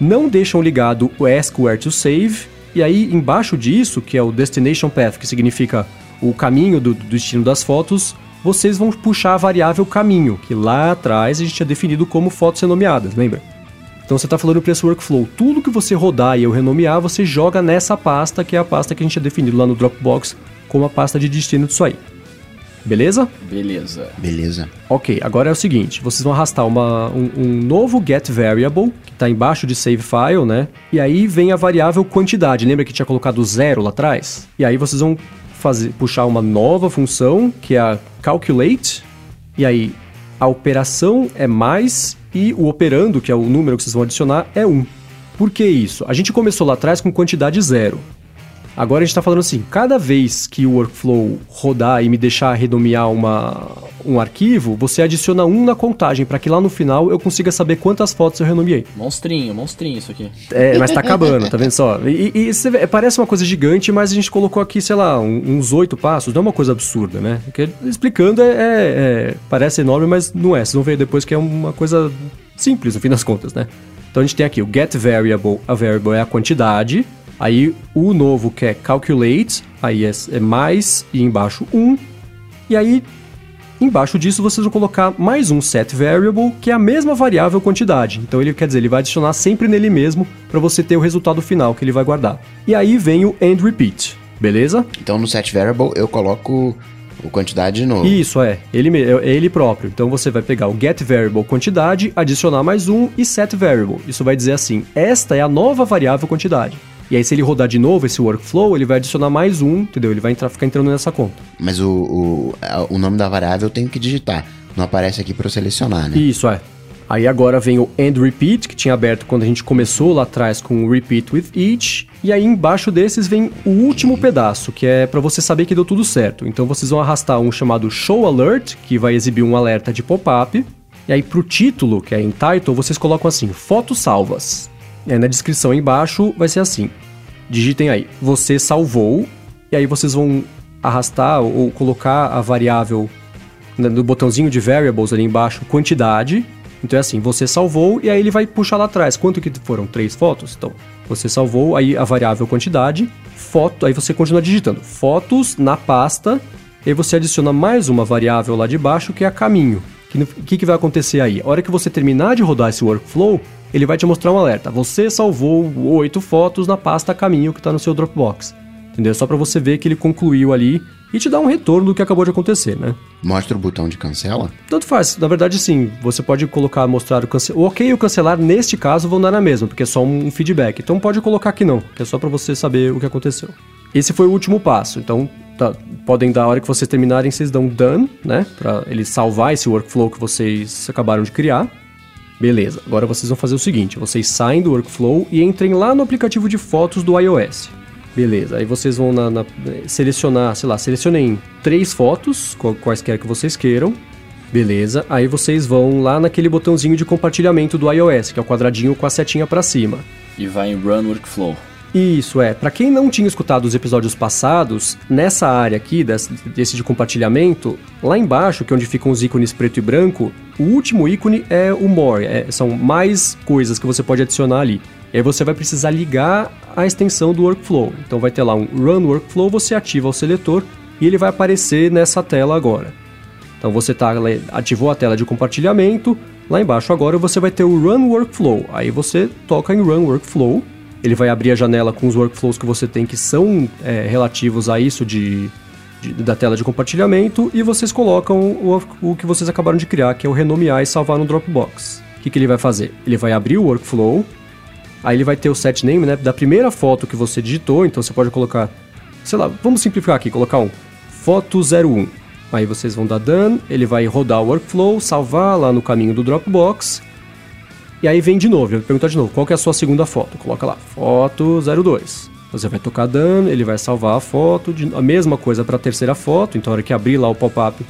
não deixam ligado o Ask Where to Save, e aí embaixo disso, que é o Destination Path, que significa o caminho do, do destino das fotos, vocês vão puxar a variável caminho, que lá atrás a gente tinha definido como fotos renomeadas, lembra? Então você está falando para esse workflow, tudo que você rodar e eu renomear, você joga nessa pasta, que é a pasta que a gente tinha definido lá no Dropbox como a pasta de destino disso aí. Beleza?
Beleza.
Beleza.
Ok, agora é o seguinte: vocês vão arrastar uma, um, um novo get variable, que está embaixo de save file, né? E aí vem a variável quantidade. Lembra que tinha colocado zero lá atrás? E aí vocês vão fazer, puxar uma nova função, que é a calculate. E aí a operação é mais e o operando, que é o número que vocês vão adicionar, é 1. Por que isso? A gente começou lá atrás com quantidade zero. Agora a gente está falando assim, cada vez que o workflow rodar e me deixar renomear uma, um arquivo, você adiciona um na contagem, para que lá no final eu consiga saber quantas fotos eu renomeei.
Monstrinho, monstrinho isso aqui.
É, mas tá acabando, tá vendo só? E, e vê, parece uma coisa gigante, mas a gente colocou aqui, sei lá, um, uns oito passos, não é uma coisa absurda, né? Porque, explicando, é, é, é, parece enorme, mas não é. Vocês vão ver depois que é uma coisa simples, no fim das contas, né? Então a gente tem aqui o get variable, a variable é a quantidade, Aí o novo que é calculate, aí é, é mais e embaixo 1. E aí embaixo disso vocês vão colocar mais um set variable, que é a mesma variável quantidade. Então ele quer dizer, ele vai adicionar sempre nele mesmo para você ter o resultado final que ele vai guardar. E aí vem o end repeat, beleza?
Então no set variable eu coloco o quantidade de novo.
Isso é, ele é ele próprio. Então você vai pegar o get variable quantidade, adicionar mais um e set variable. Isso vai dizer assim: esta é a nova variável quantidade. E aí, se ele rodar de novo esse workflow, ele vai adicionar mais um, entendeu? Ele vai entrar, ficar entrando nessa conta.
Mas o, o, o nome da variável eu tenho que digitar. Não aparece aqui para eu selecionar, né?
Isso, é. Aí agora vem o end repeat, que tinha aberto quando a gente começou lá atrás com o repeat with each. E aí embaixo desses vem o último okay. pedaço, que é para você saber que deu tudo certo. Então vocês vão arrastar um chamado show alert, que vai exibir um alerta de pop-up. E aí pro título, que é em title, vocês colocam assim: fotos salvas. Aí na descrição embaixo vai ser assim: digitem aí, você salvou, e aí vocês vão arrastar ou colocar a variável no botãozinho de variables ali embaixo, quantidade. Então é assim, você salvou e aí ele vai puxar lá atrás. Quanto que foram? Três fotos? Então, você salvou, aí a variável quantidade, foto, aí você continua digitando fotos na pasta, e aí você adiciona mais uma variável lá de baixo que é a caminho. O que, que vai acontecer aí? A hora que você terminar de rodar esse workflow, ele vai te mostrar um alerta. Você salvou oito fotos na pasta caminho que está no seu Dropbox. Entendeu? Só para você ver que ele concluiu ali e te dar um retorno do que acabou de acontecer, né?
Mostra o botão de cancela?
Tanto faz. Na verdade, sim. Você pode colocar, mostrar o cancelar. O ok e o cancelar, neste caso, vão dar na mesma, porque é só um feedback. Então pode colocar que não, que é só para você saber o que aconteceu. Esse foi o último passo. Então, tá, podem dar a hora que vocês terminarem, vocês dão done, né? Para ele salvar esse workflow que vocês acabaram de criar. Beleza, agora vocês vão fazer o seguinte: vocês saem do workflow e entrem lá no aplicativo de fotos do iOS. Beleza, aí vocês vão na, na, selecionar, sei lá, selecionem três fotos, quaisquer que vocês queiram. Beleza, aí vocês vão lá naquele botãozinho de compartilhamento do iOS, que é o quadradinho com a setinha para cima.
E vai em Run Workflow.
Isso é. Para quem não tinha escutado os episódios passados, nessa área aqui, desse, desse de compartilhamento, lá embaixo, que é onde ficam os ícones preto e branco, o último ícone é o More. É, são mais coisas que você pode adicionar ali. E aí você vai precisar ligar a extensão do workflow. Então vai ter lá um Run Workflow, você ativa o seletor e ele vai aparecer nessa tela agora. Então você tá, ativou a tela de compartilhamento, lá embaixo agora você vai ter o Run Workflow. Aí você toca em Run Workflow ele vai abrir a janela com os workflows que você tem que são é, relativos a isso de, de, da tela de compartilhamento e vocês colocam o, o que vocês acabaram de criar, que é o renomear e salvar no Dropbox. O que, que ele vai fazer? Ele vai abrir o workflow, aí ele vai ter o set name né, da primeira foto que você digitou, então você pode colocar, sei lá, vamos simplificar aqui, colocar um foto 01. Aí vocês vão dar done, ele vai rodar o workflow, salvar lá no caminho do Dropbox e aí vem de novo, ele perguntar de novo, qual que é a sua segunda foto? Coloca lá, foto 02. Você vai tocar dano, ele vai salvar a foto, de, a mesma coisa para a terceira foto, então a hora que abrir lá o pop-up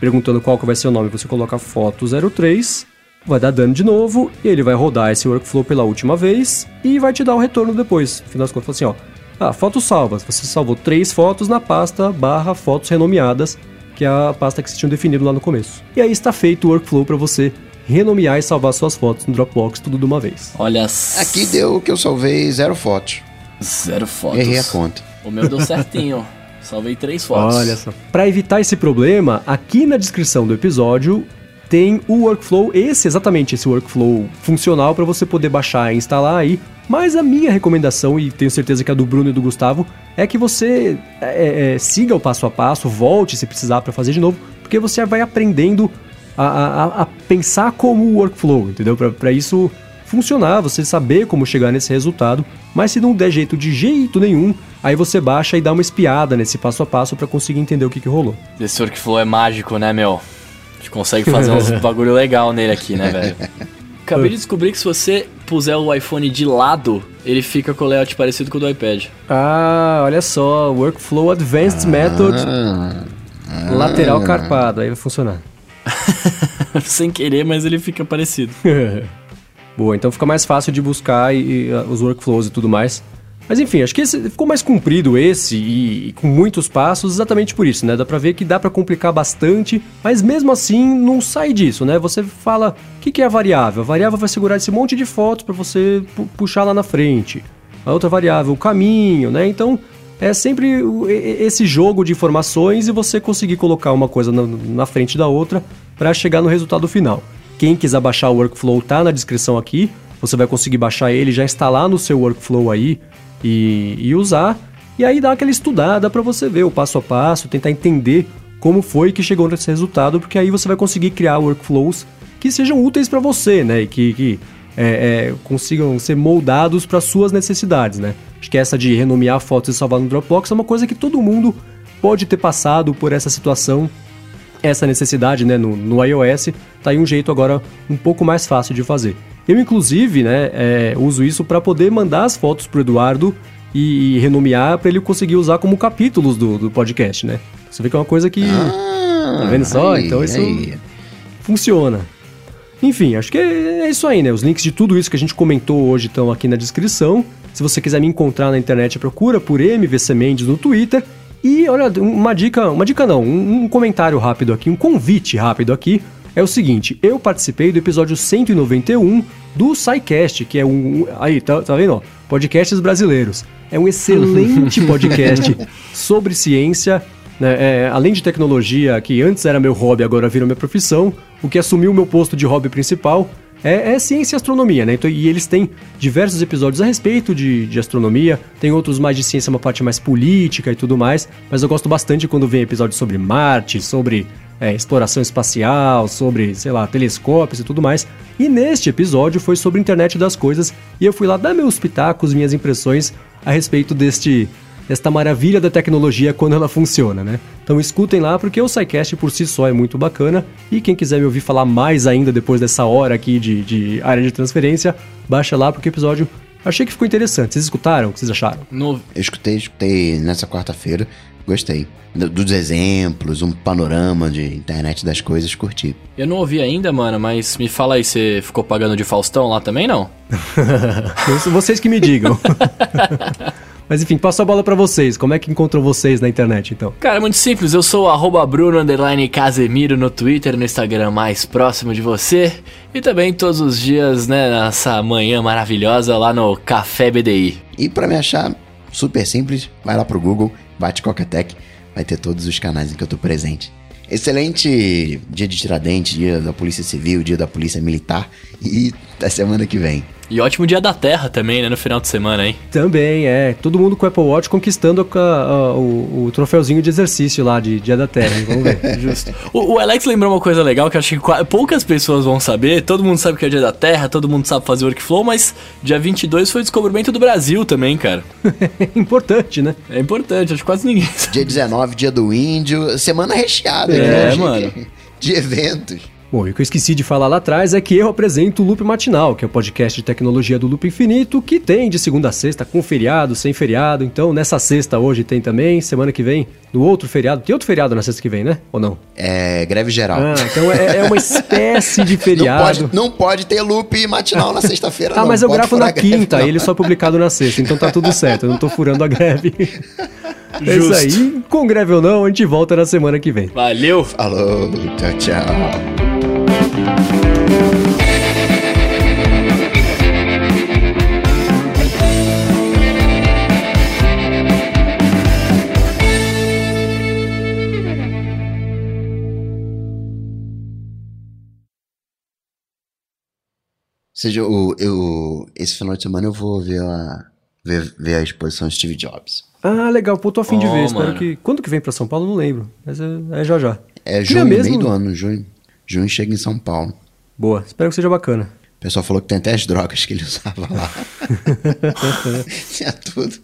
perguntando qual que vai ser o nome, você coloca foto 03, vai dar dano de novo, e ele vai rodar esse workflow pela última vez e vai te dar o retorno depois. No final das contas, assim, ó, ah, fotos salvas, você salvou três fotos na pasta barra fotos renomeadas, que é a pasta que vocês tinham definido lá no começo. E aí está feito o workflow para você renomear e salvar suas fotos no Dropbox tudo de uma vez.
Olha.
Aqui deu que eu salvei zero fotos.
Zero fotos.
Errei a conta.
O meu deu certinho. Salvei três fotos.
Olha só. Para evitar esse problema, aqui na descrição do episódio tem o workflow, esse exatamente esse workflow funcional para você poder baixar e instalar aí. Mas a minha recomendação, e tenho certeza que a do Bruno e do Gustavo, é que você é, é, siga o passo a passo, volte se precisar para fazer de novo, porque você vai aprendendo a, a, a pensar como o workflow, entendeu? Para isso funcionar, você saber como chegar nesse resultado, mas se não der jeito de jeito nenhum, aí você baixa e dá uma espiada nesse passo a passo para conseguir entender o que, que rolou.
Esse workflow é mágico, né, meu? A gente consegue fazer uns bagulho legal nele aqui, né, velho? Acabei de descobrir que se você puser o iPhone de lado, ele fica com o layout parecido com o do iPad.
Ah, olha só, Workflow Advanced Method
Ah,
lateral carpado, aí vai funcionar.
Sem querer, mas ele fica parecido.
Boa, então fica mais fácil de buscar e, e, uh, os workflows e tudo mais. Mas enfim, acho que esse, ficou mais comprido esse e, e com muitos passos exatamente por isso, né? Dá pra ver que dá pra complicar bastante, mas mesmo assim não sai disso, né? Você fala, o que, que é a variável? A variável vai segurar esse monte de fotos pra você pu- puxar lá na frente. A outra variável, o caminho, né? Então é sempre esse jogo de informações e você conseguir colocar uma coisa na, frente da outra pra chegar no resultado final. Quem quiser baixar o workflow tá na descrição aqui. Você vai conseguir baixar ele, já instalar no seu workflow aí e, e usar. E aí dar aquela estudada para você ver o passo a passo, tentar entender como foi que chegou nesse resultado, porque aí você vai conseguir criar workflows que sejam úteis para você, né? E que, que é, é, consigam ser moldados para suas necessidades, né? Acho que essa de renomear fotos e salvar no Dropbox é uma coisa que todo mundo pode ter passado por essa situação essa necessidade né, no, no iOS, tá aí um jeito agora um pouco mais fácil de fazer. Eu, inclusive, né, é, uso isso para poder mandar as fotos pro Eduardo e, e renomear para ele conseguir usar como capítulos do, do podcast, né? Você vê que é uma coisa que
ah,
Tá vendo só?
aí,
Então isso-
aí.
funciona. Enfim, acho que é isso aí, né? Os links de tudo isso que a gente comentou hoje estão aqui na descrição. Se você quiser me encontrar na internet, procura por MVC Mendes no Twitter. E olha, uma dica, uma dica não, um, um comentário rápido aqui, um convite rápido aqui. É o seguinte, eu participei do episódio 191 do SciCast, que é um. Aí, tá, tá vendo? ó? Podcasts brasileiros. É um excelente podcast sobre ciência, né, é, além de tecnologia, que antes era meu hobby, agora virou minha profissão, o que assumiu o meu posto de hobby principal é, é ciência e astronomia, né? Então, e eles têm diversos episódios a respeito de, de astronomia, tem outros mais de ciência, uma parte mais política e tudo mais, mas eu gosto bastante quando vem episódios sobre Marte, sobre é, exploração espacial, sobre, sei lá, telescópios e tudo mais. E neste episódio foi sobre a internet das coisas, e eu fui lá dar meus pitacos, minhas impressões a respeito deste desta maravilha da tecnologia quando ela funciona, né? Então escutem lá porque o SciCast por si só é muito bacana e quem quiser me ouvir falar mais ainda depois dessa hora aqui de, de área de transferência, baixa lá porque o episódio achei que ficou interessante. Vocês escutaram? O que vocês acharam?
No,
Eu escutei, escutei nessa quarta-feira, gostei. Do- Dos exemplos, um panorama de internet das coisas, curti.
eu não ouvi ainda, mano, mas me fala aí, você ficou pagando de Faustão lá também, não?
Vocês que me digam. Mas enfim, passo a bola pra vocês. Como é que encontram vocês na internet, então?
Cara, é muito simples, eu sou o arroba Bruno underline Casemiro no Twitter, no Instagram mais próximo de você. E também todos os dias, né, nessa manhã maravilhosa lá no Café BDI.
E pra me achar, super simples, vai lá pro Google, bate Coca-Tech, vai ter todos os canais em que eu tô presente. Excelente dia de Tiradentes, dia da Polícia Civil, dia da Polícia Militar e da semana que vem.
E ótimo dia da Terra também, né, no final de semana, hein?
Também, é. Todo mundo com o Apple Watch conquistando a- a- o, o troféuzinho de exercício lá de Dia da Terra. hein? Vamos ver.
Justo. O, o Alex lembrou uma coisa legal que eu acho que poucas pessoas vão saber. Todo mundo sabe que é dia da Terra, todo mundo sabe fazer workflow, mas dia 22 foi o descobrimento do Brasil também, cara.
É importante, né?
É importante, acho que quase ninguém sabe.
Dia 19, dia do índio, semana recheada,
É,
né? De-
mano.
De eventos.
Bom, e o que eu esqueci de falar lá atrás é que eu apresento o Loop Matinal, que é o podcast de tecnologia do Loop Infinito, que tem de segunda a sexta, com feriado, sem feriado. Então, nessa sexta hoje tem também, semana que vem, no outro feriado. Tem outro feriado na sexta que vem, né? Ou não?
É, greve geral.
Ah, então é, é uma espécie de
não,
feriado.
pode, não pode ter loop matinal na sexta-feira,
Ah,
não.
mas eu
Pode
gravo na
greve,
quinta,
não.
ele só é publicado na sexta, então tá tudo certo, eu não tô furando a greve. É isso aí, com greve ou não, a gente volta na semana que vem.
Valeu!
Falou, tchau, tchau. Seja, o, eu, esse final de semana eu vou ver a, ver, ver a exposição Steve Jobs.
Ah, legal, pô, tô afim de
Oh,
ver, espero
mano.
que... Quando que vem pra São Paulo, não lembro, mas é, é já já.
É
Queria
junho,
mesmo-
meio do ano, junho. Junho chega em São Paulo.
Boa, espero que seja bacana.
O pessoal falou que tem até as drogas que ele usava lá. Tinha tudo.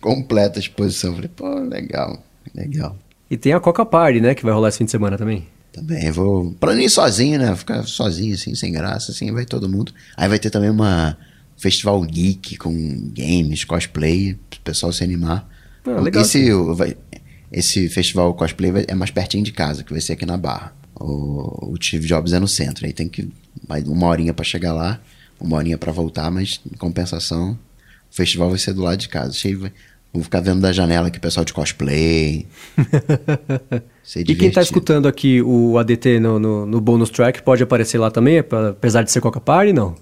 Completa a exposição. Falei, pô, legal, legal.
E tem a Coca Party, né, que vai rolar esse fim de semana também.
Também vou. Pra não ir sozinho, né? Ficar sozinho, assim, sem graça, assim, vai todo mundo. Aí vai ter também uma festival geek com games, cosplay, pro pessoal se animar.
Ah, legal,
esse, vai, esse festival cosplay vai- é mais pertinho de casa, que vai ser aqui na Barra. O, o Steve Jobs é no centro. Aí tem que. Vai uma horinha pra chegar lá, uma horinha pra voltar, mas em compensação, o festival vai ser do lado de casa. Cheio, vou ficar vendo da janela aqui o pessoal de cosplay.
E quem tá
divertido.
escutando aqui o ADT no, no, no bonus track pode aparecer lá também, apesar de ser Coca Party, não?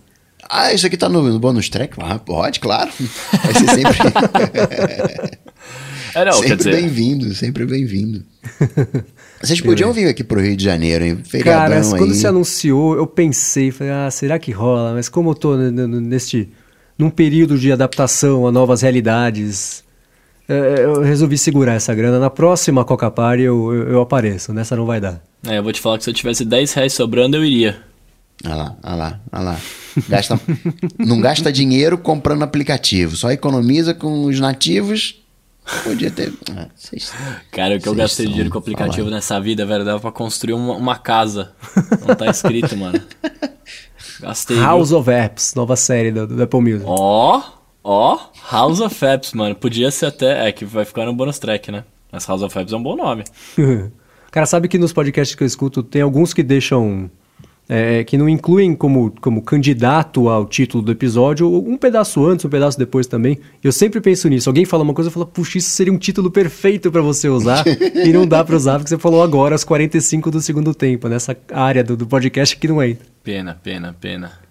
Ah, isso aqui tá no, no bônus track? Ah, pode, claro. Vai ser sempre,
É, não,
sempre bem-vindo, sempre bem-vindo. Vocês podiam vir aqui pro Rio de Janeiro, hein? Feriadão
Cara,
aí.
quando se anunciou, eu pensei, falei, ah, será que rola? Mas como eu tô neste, num período de adaptação a novas realidades, é, eu resolvi segurar essa grana. Na próxima Coca Party eu, eu, eu apareço, nessa não vai dar.
É, eu vou te falar que se eu tivesse 10 reais sobrando, eu iria.
Olha lá, olha lá, olha lá. Gasta, não gasta dinheiro comprando aplicativo, só economiza com os nativos. Podia ter. Ah, vocês-
Cara, o que eu gastei dinheiro com aplicativo
falar.
nessa vida, velho, dava pra construir uma, uma casa. Não tá escrito, mano. Gastei. viu?
House of Apps, nova série do, do Apple Music.
Ó, ó, House of Apps, mano. Podia ser até. É que vai ficar no bonus track, né? Mas House of Apps é um bom nome.
Cara, sabe que nos podcasts que eu escuto tem alguns que deixam. É, que não incluem como, como candidato ao título do episódio um pedaço antes, um pedaço depois também. Eu sempre penso nisso. Alguém fala uma coisa e fala, puxa, isso seria um título perfeito pra você usar. e não dá pra usar porque você falou agora, aos 45 do segundo tempo, nessa área do, do podcast que não entra.
Pena, pena, pena.